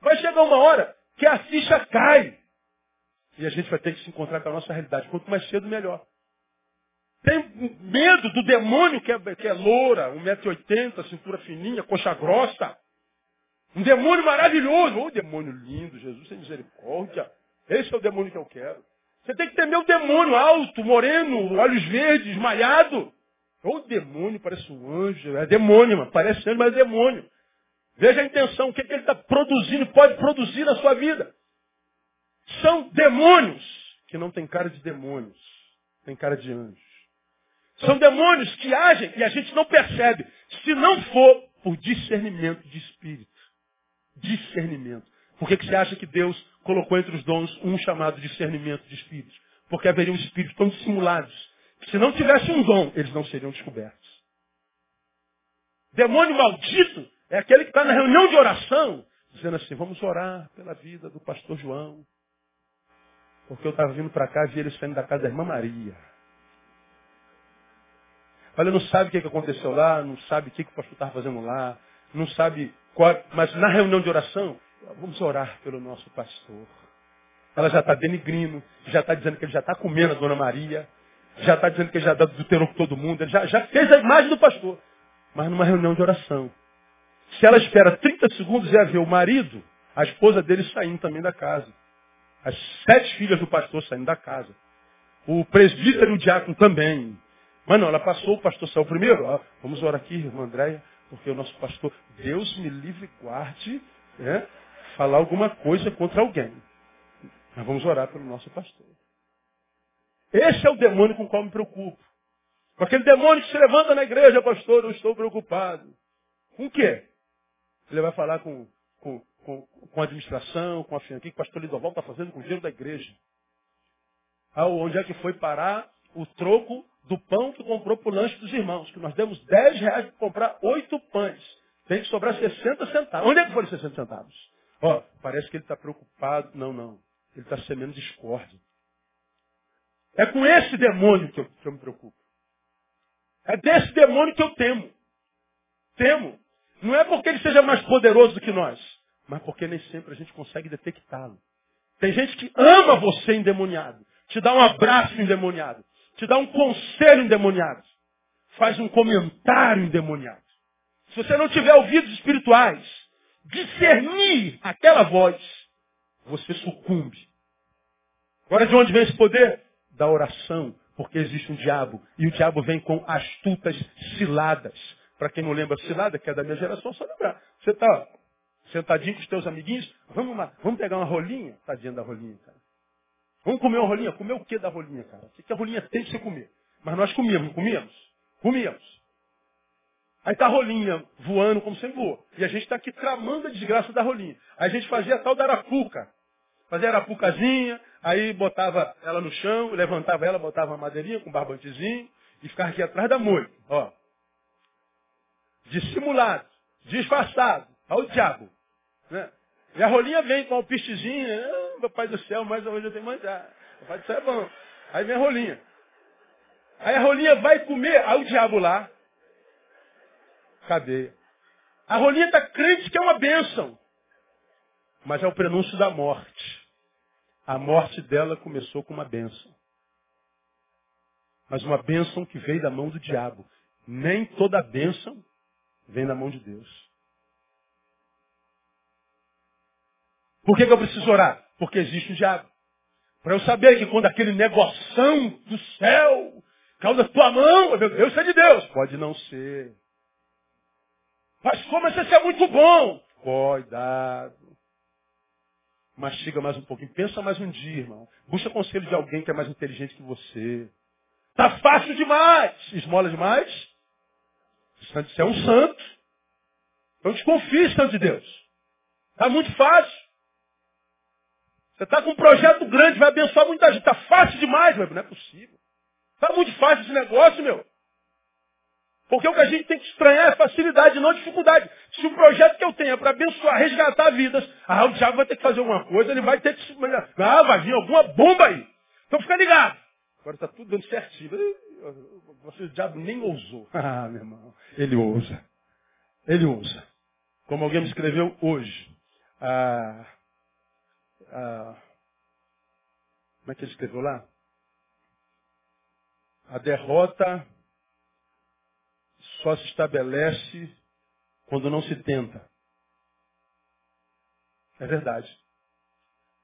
Vai chegar uma hora que a ficha cai. E a gente vai ter que se encontrar com a nossa realidade. Quanto mais cedo, melhor. Tem medo do demônio que é, que é loura, 1,80m, cintura fininha, coxa grossa. Um demônio maravilhoso. Ô, oh, demônio lindo, Jesus tem misericórdia. Esse é o demônio que eu quero. Você tem que temer o demônio alto, moreno, olhos verdes, malhado. O demônio parece um anjo. É demônio, mano. Parece anjo, mas é demônio. Veja a intenção, o que, é que ele está produzindo, pode produzir na sua vida. São demônios que não têm cara de demônios, tem cara de anjos. São demônios que agem e a gente não percebe, se não for por discernimento de espírito. Discernimento. Por que, que você acha que Deus colocou entre os dons um chamado discernimento de espíritos? Porque haveriam espíritos tão dissimulados que se não tivesse um dom, eles não seriam descobertos. Demônio maldito é aquele que está na reunião de oração, dizendo assim, vamos orar pela vida do pastor João. Porque eu estava vindo para cá e ele saindo da casa da irmã Maria. Olha, não sabe o que aconteceu lá, não sabe o que o pastor estava fazendo lá, não sabe qual, mas na reunião de oração, Vamos orar pelo nosso pastor. Ela já está denigrindo, já está dizendo que ele já está comendo a Dona Maria, já está dizendo que ele já dá do terror com todo mundo, ele já, já fez a imagem do pastor. Mas numa reunião de oração. Se ela espera 30 segundos, ia ver o marido, a esposa dele saindo também da casa. As sete filhas do pastor saindo da casa. O presbítero e o diácono também. Mas não, ela passou, o pastor saiu primeiro. Ó, vamos orar aqui, irmã Andréia, porque o nosso pastor, Deus me livre e guarde, né? Falar alguma coisa contra alguém. Mas vamos orar pelo nosso pastor. Esse é o demônio com o qual me preocupo. Com aquele demônio que se levanta na igreja, pastor, eu estou preocupado. Com o quê? Ele vai falar com, com, com, com a administração, com a finança. O que o pastor Lidoval está fazendo com o dinheiro da igreja? Ah, onde é que foi parar o troco do pão que comprou para o lanche dos irmãos? Que nós demos 10 reais para comprar oito pães. Tem que sobrar 60 centavos. Onde é que foram 60 centavos? Ó, oh, parece que ele está preocupado. Não, não. Ele está semendo discórdia. É com esse demônio que eu, que eu me preocupo. É desse demônio que eu temo. Temo. Não é porque ele seja mais poderoso do que nós, mas porque nem sempre a gente consegue detectá-lo. Tem gente que ama você endemoniado, te dá um abraço endemoniado, te dá um conselho endemoniado, faz um comentário endemoniado. Se você não tiver ouvidos espirituais, discernir aquela voz, você sucumbe. Agora de onde vem esse poder? Da oração, porque existe um diabo. E o diabo vem com astutas ciladas. Para quem não lembra cilada, que é da minha geração, só lembrar. Você está sentadinho com os teus amiguinhos, vamos lá, vamos pegar uma rolinha? Tadinha da rolinha, cara. Vamos comer uma rolinha? Comer o que da rolinha, cara? O que a rolinha tem que você comer? Mas nós comíamos, comíamos? Comíamos. Aí tá a rolinha voando como sempre voou. E a gente está aqui tramando a desgraça da rolinha. Aí a gente fazia a tal da arapuca. Fazia a arapucazinha, aí botava ela no chão, levantava ela, botava uma madeirinha com um barbantezinho e ficava aqui atrás da moita. Ó. Dissimulado, disfarçado. Olha o diabo. Né? E a rolinha vem com o pistezinho. Ah, meu pai do céu, mas hoje eu tenho que manjar. Meu pai do céu é bom. Aí vem a rolinha. Aí a rolinha vai comer, aí o diabo lá. Cadeia. A rolinha crente que é uma bênção. Mas é o prenúncio da morte. A morte dela começou com uma bênção. Mas uma bênção que veio da mão do diabo. Nem toda bênção vem da mão de Deus. Por que, que eu preciso orar? Porque existe o diabo. Para eu saber que quando aquele negoção do céu caiu da tua mão, eu sei de Deus. Pode não ser. Mas como você é muito bom? Cuidado. Mastiga mais um pouquinho. Pensa mais um dia, irmão. Busca conselho de alguém que é mais inteligente que você. Tá fácil demais. Esmola demais. Você é um santo. Então desconfie, santo de Deus. Tá muito fácil. Você está com um projeto grande, vai abençoar muita gente. Está fácil demais, meu. Não é possível. Está muito fácil esse negócio, meu. Porque o que a gente tem que estranhar é facilidade, não dificuldade. Se o projeto que eu tenho é para abençoar, resgatar vidas, ah, o diabo vai ter que fazer alguma coisa, ele vai ter que. Ah, vai vir alguma bomba aí. Então fica ligado. Agora está tudo dando certinho. Você, o diabo nem ousou. Ah, meu irmão. Ele ousa. Ele ousa. Como alguém me escreveu hoje. Ah, a, como é que ele escreveu lá? A derrota só se estabelece quando não se tenta. É verdade.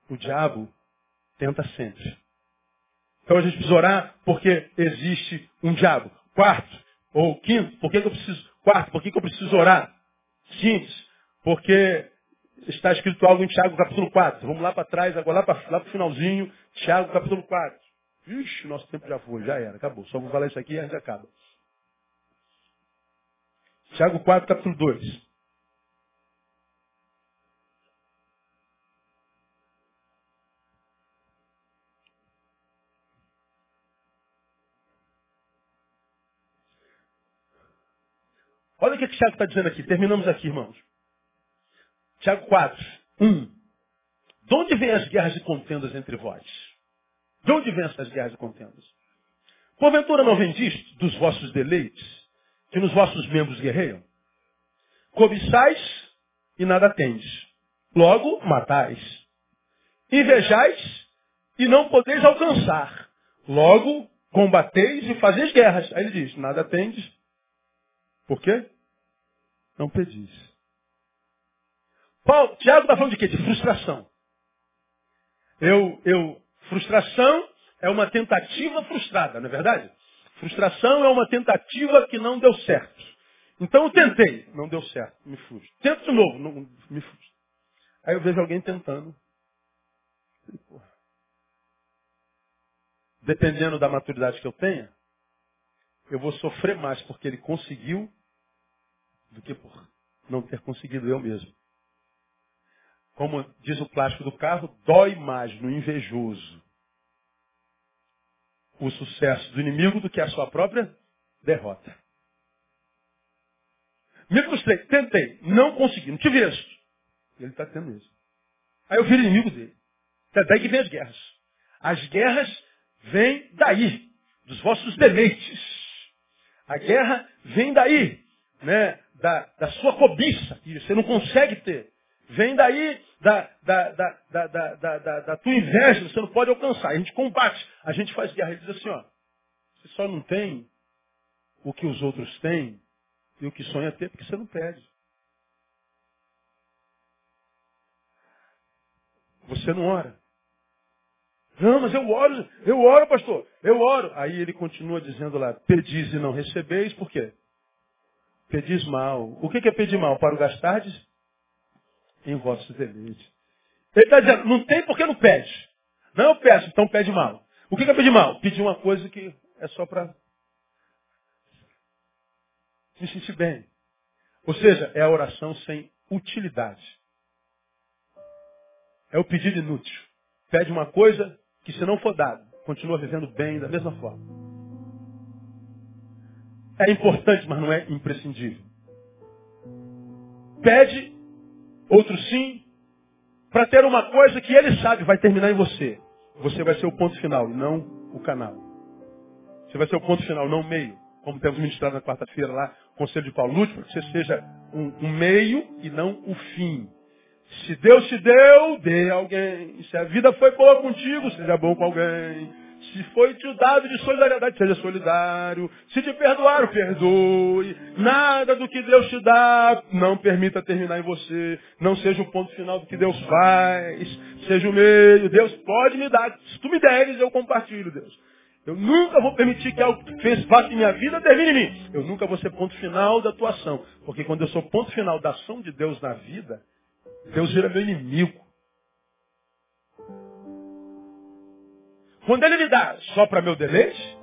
O diabo tenta sempre. Então a gente precisa orar porque existe um diabo. Quarto, ou quinto, por que, que eu preciso. Quarto, por que, que eu preciso orar? Simples, porque está escrito algo em Tiago capítulo 4. Vamos lá para trás, agora lá para o finalzinho, Tiago capítulo 4. Ixi, nosso tempo já foi, já era, acabou. Só vou falar isso aqui e a gente acaba. Tiago 4, capítulo 2. Olha o que o Tiago está dizendo aqui. Terminamos aqui, irmãos. Tiago 4, 1. De onde vêm as guerras e contendas entre vós? De onde vêm essas guerras e contendas? Porventura não vem disto, dos vossos deleites, que nos vossos membros guerreiam? Cobiçais e nada tendes. Logo, matais. Invejais e não podeis alcançar. Logo, combateis e fazeis guerras. Aí ele diz, nada tendes. Por quê? Não pedis. Paulo, Tiago está falando de quê? De frustração. Eu, eu, frustração é uma tentativa frustrada, não é verdade? Frustração é uma tentativa que não deu certo. Então eu tentei, não deu certo, me frustro. Tento de novo, não, me frustro. Aí eu vejo alguém tentando. Dependendo da maturidade que eu tenha, eu vou sofrer mais porque ele conseguiu do que por não ter conseguido eu mesmo como diz o plástico do carro, dói mais no invejoso o sucesso do inimigo do que a sua própria derrota. Me frustrei, tentei, não consegui, não tive êxito. Ele está tendo isso. Aí eu viro inimigo dele. É daí que vem as guerras. As guerras vêm daí, dos vossos deleites. A guerra vem daí, né, da, da sua cobiça, que você não consegue ter. Vem daí da, da, da, da, tua inveja, você não pode alcançar. A gente combate, a gente faz guerra. Ele diz assim, ó, você só não tem o que os outros têm e o que sonha ter porque você não pede. Você não ora. Não, mas eu oro, eu oro, pastor, eu oro. Aí ele continua dizendo lá, pedis e não recebeis, por quê? Pedis mal. O que é pedir mal? Para o gastardes? Em vossos deleites. Ele está dizendo, não tem porque não pede. Não, eu peço, então pede mal. O que é pedir mal? Pedir uma coisa que é só para me sentir bem. Ou seja, é a oração sem utilidade. É o pedido inútil. Pede uma coisa que se não for dado, continua vivendo bem da mesma forma. É importante, mas não é imprescindível. Pede, outro sim, para ter uma coisa que ele sabe vai terminar em você. Você vai ser o ponto final não o canal. Você vai ser o ponto final, não o meio. Como temos ministrado na quarta-feira lá, Conselho de Paulo Lúcio, para que você seja um, um meio e não o fim. Se Deus te deu, dê a alguém. Se a vida foi boa contigo, seja bom com alguém. Se foi te dado de solidariedade, seja solidário. Se te perdoaram, perdoe. Nada do que Deus te dá, não permita terminar em você. Não seja o ponto final do que Deus faz. Seja o meio. Deus pode me dar. Se tu me deres, eu compartilho, Deus. Eu nunca vou permitir que algo que fez parte em minha vida termine em mim. Eu nunca vou ser ponto final da tua ação. Porque quando eu sou ponto final da ação de Deus na vida, Deus vira meu inimigo. Quando ele me dá só para meu deleite,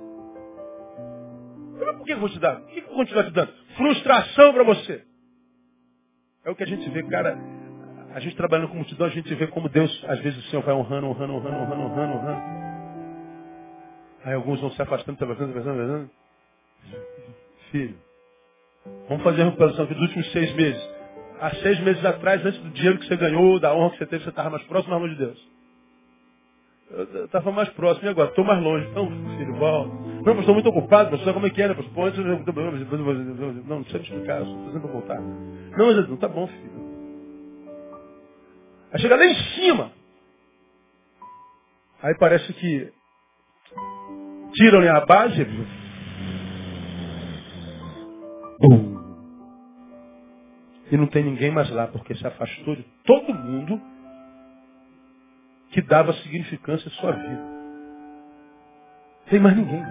por que eu vou te dar? Por que eu vou continuar te dando? Frustração para você. É o que a gente vê, cara. A gente trabalhando com multidão, a gente vê como Deus, às vezes o Senhor vai honrando, honrando, honrando, honrando, honrando, honrando. Aí alguns vão se afastando, se afastando, se afastando, se afastando. Filho, vamos fazer a recuperação dos últimos seis meses há seis meses atrás, antes do dinheiro que você ganhou, da honra que você teve, você estava mais próximo mais longe de Deus? Eu estava mais próximo e agora? Estou mais longe. Então, filho, volta. Não, estou muito ocupado, pastor, como é que é, né? Pastor, não, não precisa me explicar, eu estou fazendo voltar. Não, mas não, tá bom, filho. Aí chega lá em cima. Aí parece que tiram-lhe a base. Bum. E não tem ninguém mais lá, porque se afastou de todo mundo que dava significância à sua vida. Não tem mais ninguém.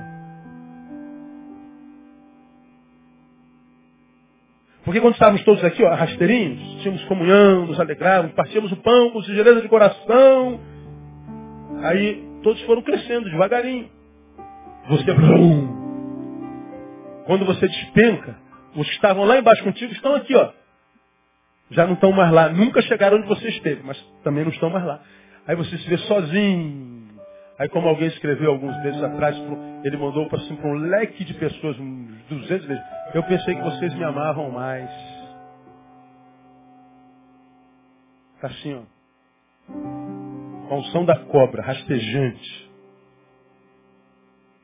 Porque quando estávamos todos aqui, ó, rasteirinhos, tínhamos comunhão, nos alegrávamos, partíamos o pão com singeleza de coração. Aí todos foram crescendo devagarinho. Você, quando você despenca, os que estavam lá embaixo contigo estão aqui, ó, já não estão mais lá. Nunca chegaram onde você esteve, mas também não estão mais lá. Aí você se vê sozinho. Aí como alguém escreveu alguns meses atrás, ele mandou para assim, um leque de pessoas, uns 200 vezes. Eu pensei que vocês me amavam mais. Está assim, ó. Com a unção da cobra, rastejante.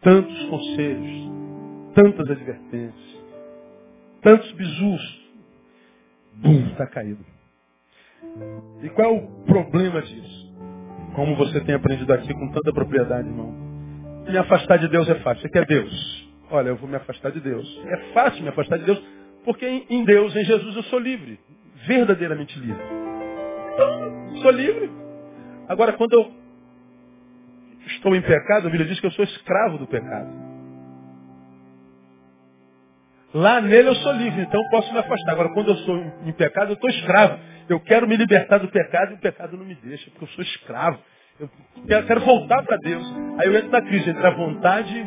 Tantos conselhos, tantas advertências, tantos bisus, Bum, está caído. E qual é o problema disso? Como você tem aprendido aqui com tanta propriedade, irmão. Me afastar de Deus é fácil. Você quer Deus? Olha, eu vou me afastar de Deus. É fácil me afastar de Deus, porque em Deus, em Jesus, eu sou livre. Verdadeiramente livre. Então, sou livre. Agora, quando eu estou em pecado, a Bíblia diz que eu sou escravo do pecado. Lá nele eu sou livre, então eu posso me afastar. Agora, quando eu sou em pecado, eu estou escravo. Eu quero me libertar do pecado e o pecado não me deixa, porque eu sou escravo. Eu quero voltar para Deus. Aí eu entro na crise entre a vontade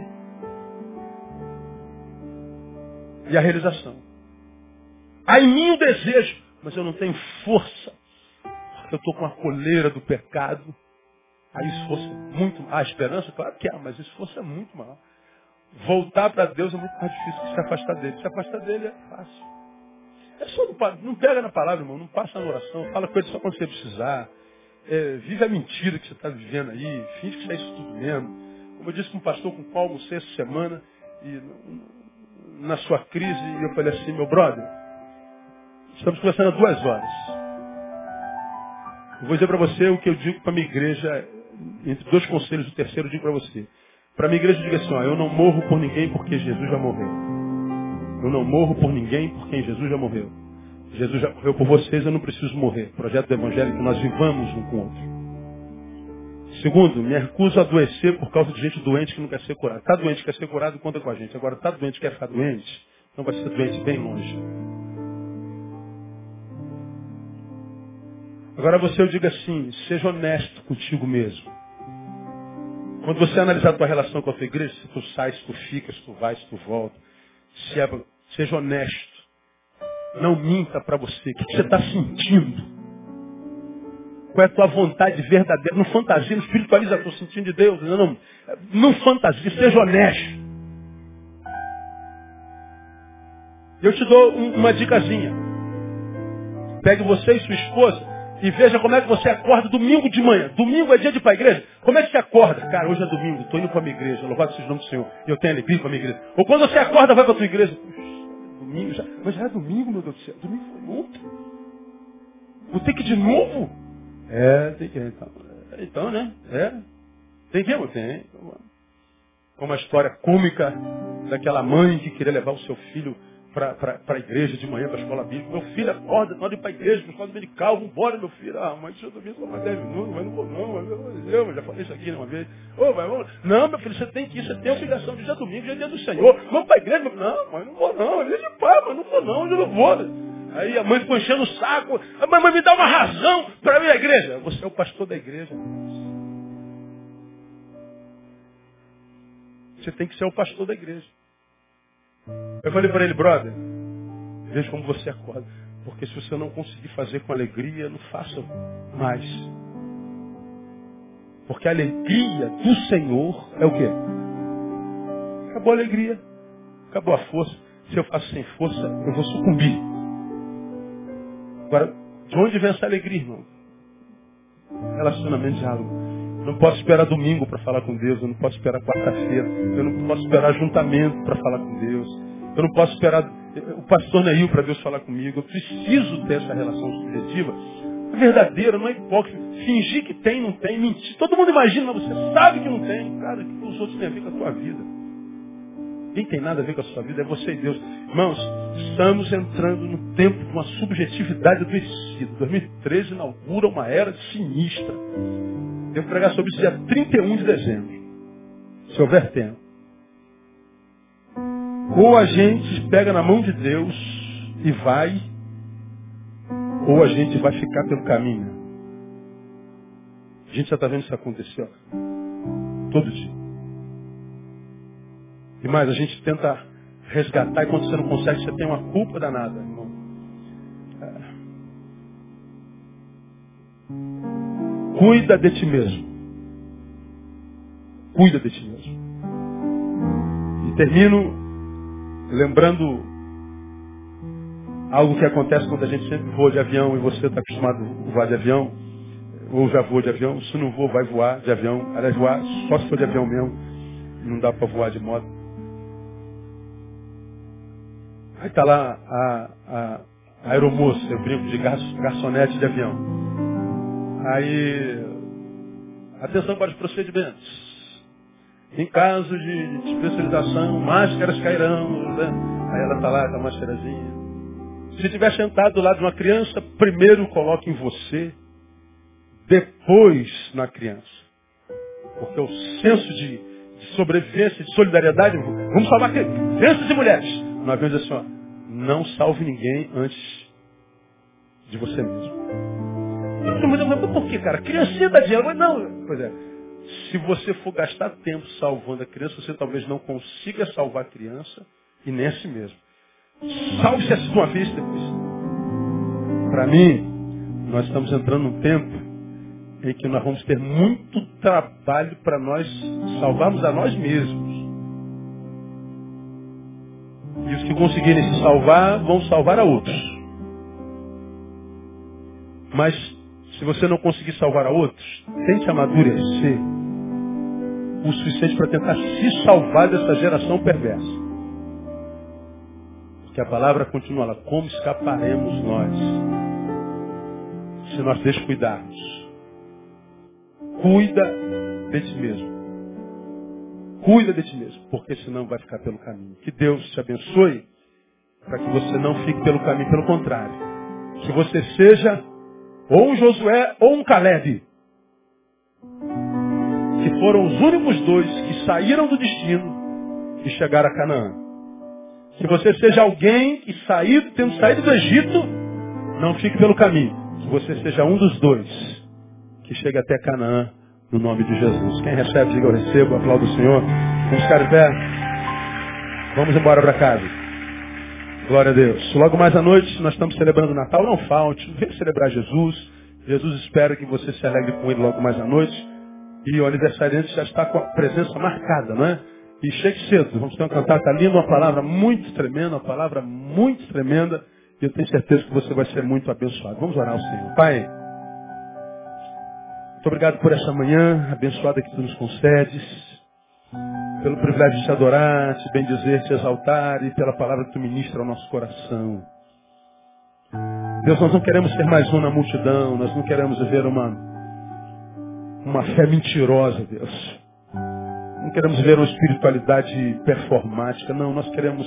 e a realização. Há em mim o desejo, mas eu não tenho força. Eu estou com a coleira do pecado. Aí esforço é muito. Há esperança? Claro que há, mas esforço é muito maior. Voltar para Deus é muito mais difícil que se afastar dele. Se afastar dele é fácil. É só do, não pega na palavra, irmão. Não passa na oração. Fala ele só quando você precisar. É, vive a mentira que você está vivendo aí. Finge que isso é isso tudo mesmo. Como eu disse com um pastor com o qual almocei essa semana. E na sua crise, eu falei assim, meu brother, estamos conversando há duas horas. Eu vou dizer para você o que eu digo para minha igreja, entre dois conselhos, o terceiro eu digo para você. Para minha igreja, diga assim, ó, eu não morro por ninguém porque Jesus já morreu. Eu não morro por ninguém porque Jesus já morreu. Jesus já morreu por vocês, eu não preciso morrer. Projeto do Evangelho é que nós vivamos um com o outro. Segundo, me recuso a adoecer por causa de gente doente que não quer ser curado. Está doente, quer ser curado, conta com a gente. Agora, está doente, quer ficar doente, então vai ser doente bem longe. Agora você eu diga assim, seja honesto contigo mesmo. Quando você analisar a tua relação com a tua igreja, se tu sai, se tu fica, se tu vai, se tu volta, se é, seja honesto. Não minta para você. O que você está sentindo? Qual é a tua vontade verdadeira? Não fantasia, não espiritualiza, estou sentindo de Deus. Não, não, não fantasia, seja honesto. Eu te dou uma dicasinha. Pegue você e sua esposa e veja como é que você acorda domingo de manhã. Domingo é dia de ir para a igreja. Como é que você acorda? Cara, hoje é domingo, estou indo para a minha igreja. Louvado seja o nome do Senhor. Eu tenho alegria para a minha igreja. Ou quando você acorda, vai para a tua igreja. Puxa, domingo já. Mas já é domingo, meu Deus do céu. Domingo foi ontem. Vou ter que ir de novo? É, tem que. Então, então né? É. Tem que tem. Então, Como a história cômica daquela mãe que queria levar o seu filho para a igreja de manhã, para a escola bíblica. Meu filho acorda, de ir para a igreja, para a escola dominical, vamos embora, meu filho. Ah, mãe, deixa eu dormir só mais 10 minutos, mas não vou não, mas eu, já falei isso aqui uma vez. Mas vamos. Não, meu filho, você tem que ir, você tem a obrigação de dia domingo, dia dia do Senhor. Vamos para a igreja? Não, mas não vou não, é dia de pai, mas não vou não, eu não vou. Aí a mãe ficou enchendo o saco. A mãe me dá uma razão para ir à igreja. Você é o pastor da igreja. Você tem que ser o pastor da igreja. Eu falei para ele, brother, veja como você acorda. Porque se você não conseguir fazer com alegria, não faça mais. Porque a alegria do Senhor é o quê? Acabou a alegria. Acabou a força. Se eu faço sem força, eu vou sucumbir. Agora, de onde vem essa alegria, irmão? Relacionamento diálogo. Não posso esperar domingo para falar com Deus. Eu não posso esperar quarta-feira. Eu não posso esperar ajuntamento para falar com Deus. Eu não posso esperar o pastor Neil para Deus falar comigo. Eu preciso ter essa relação subjetiva. Verdadeira, não é hipócrita. Fingir que tem, não tem, mentir. Todo mundo imagina, mas você sabe que não tem. Cara, o que os outros têm a ver com a tua vida? Quem tem nada a ver com a sua vida é você e Deus. Irmãos, estamos entrando no tempo de uma subjetividade adoecida. 2013 inaugura uma era sinistra. Devo pregar sobre isso dia 31 de dezembro. Se houver tempo. Ou a gente pega na mão de Deus e vai, ou a gente vai ficar pelo caminho. A gente já está vendo isso acontecer. Ó. Todo dia. E mais, a gente tenta resgatar e quando você não consegue, você tem uma culpa danada, Cuida de ti mesmo. Cuida de ti mesmo. E termino lembrando algo que acontece quando a gente sempre voa de avião e você está acostumado a voar de avião, ou já voa de avião, se não voa, vai voar de avião. Aliás, voar só se for de avião mesmo. Não dá para voar de moto. Aí está lá a, a, a aeromoça, eu brinco de garçonete de avião. Aí, atenção para os procedimentos. Em caso de especialização, máscaras cairão. Né? Aí ela está lá com a máscarazinha. Se estiver sentado do lado de uma criança, primeiro coloque em você, depois na criança. Porque o senso de, de sobrevivência, de solidariedade, vamos salvar crianças e mulheres. Uma vez assim, ó, não salve ninguém antes de você mesmo. Mas por que, cara? Criancinha dá dinheiro. Mas não. Pois é. Se você for gastar tempo salvando a criança, você talvez não consiga salvar a criança e nem a si mesmo. Salve-se a si uma depois. Para mim, nós estamos entrando num tempo em que nós vamos ter muito trabalho para nós salvarmos a nós mesmos. E os que conseguirem se salvar vão salvar a outros. Mas se você não conseguir salvar a outros, tente amadurecer o suficiente para tentar se salvar dessa geração perversa. Porque a palavra continua lá, como escaparemos nós se nós descuidarmos? Cuida de ti mesmo. Cuida de ti mesmo, porque senão vai ficar pelo caminho. Que Deus te abençoe para que você não fique pelo caminho, pelo contrário. Que você seja ou um Josué ou um Caleb. Que foram os únicos dois que saíram do destino e chegaram a Canaã. Que você seja alguém que saído, tendo saído do Egito, não fique pelo caminho. Que você seja um dos dois que chegue até Canaã no nome de Jesus. Quem recebe, diga eu recebo, aplaudo o Senhor. Vamos ficar pé. Vamos embora para casa. Glória a Deus. Logo mais à noite nós estamos celebrando o Natal. Não falte, vem celebrar Jesus. Jesus espera que você se alegre com ele logo mais à noite. E o aniversariante já está com a presença marcada, não é? E chegue cedo. Vamos ter um cantata lindo, uma palavra muito tremenda, uma palavra muito tremenda. E eu tenho certeza que você vai ser muito abençoado. Vamos orar ao Senhor. Pai, muito obrigado por essa manhã abençoada que tu nos concedes. Pelo privilégio de te adorar, te bendizer, te exaltar e pela palavra que tu ministra ao nosso coração. Deus, nós não queremos ser mais um na multidão, nós não queremos viver uma, uma fé mentirosa, Deus. Não queremos ver uma espiritualidade performática, não, nós queremos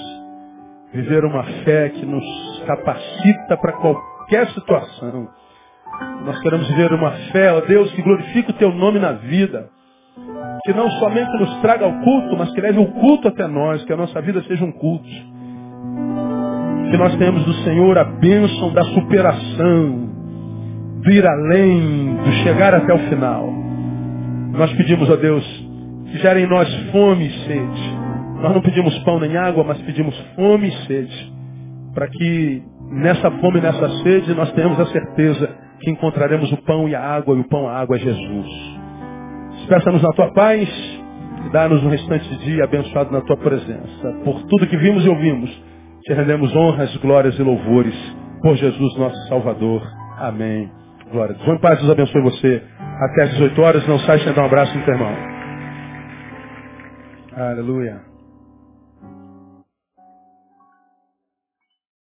viver uma fé que nos capacita para qualquer situação. Nós queremos viver uma fé, ó Deus, que glorifique o teu nome na vida. Que não somente nos traga ao culto, mas que leve o culto até nós, que a nossa vida seja um culto. Que nós tenhamos do Senhor a bênção da superação, do ir além, do chegar até o final. Nós pedimos a Deus que gere em nós fome e sede. Nós não pedimos pão nem água, mas pedimos fome e sede. Para que nessa fome e nessa sede nós tenhamos a certeza que encontraremos o pão e a água, e o pão e a água é Jesus. Despeça-nos na tua paz e dá-nos um restante de dia abençoado na tua presença. Por tudo que vimos e ouvimos, te rendemos honras, glórias e louvores por Jesus nosso Salvador. Amém. Glória Deus. Vamos paz, Deus abençoe você. Até às 18 horas, não sai sem dar um abraço no teu irmão. Aleluia.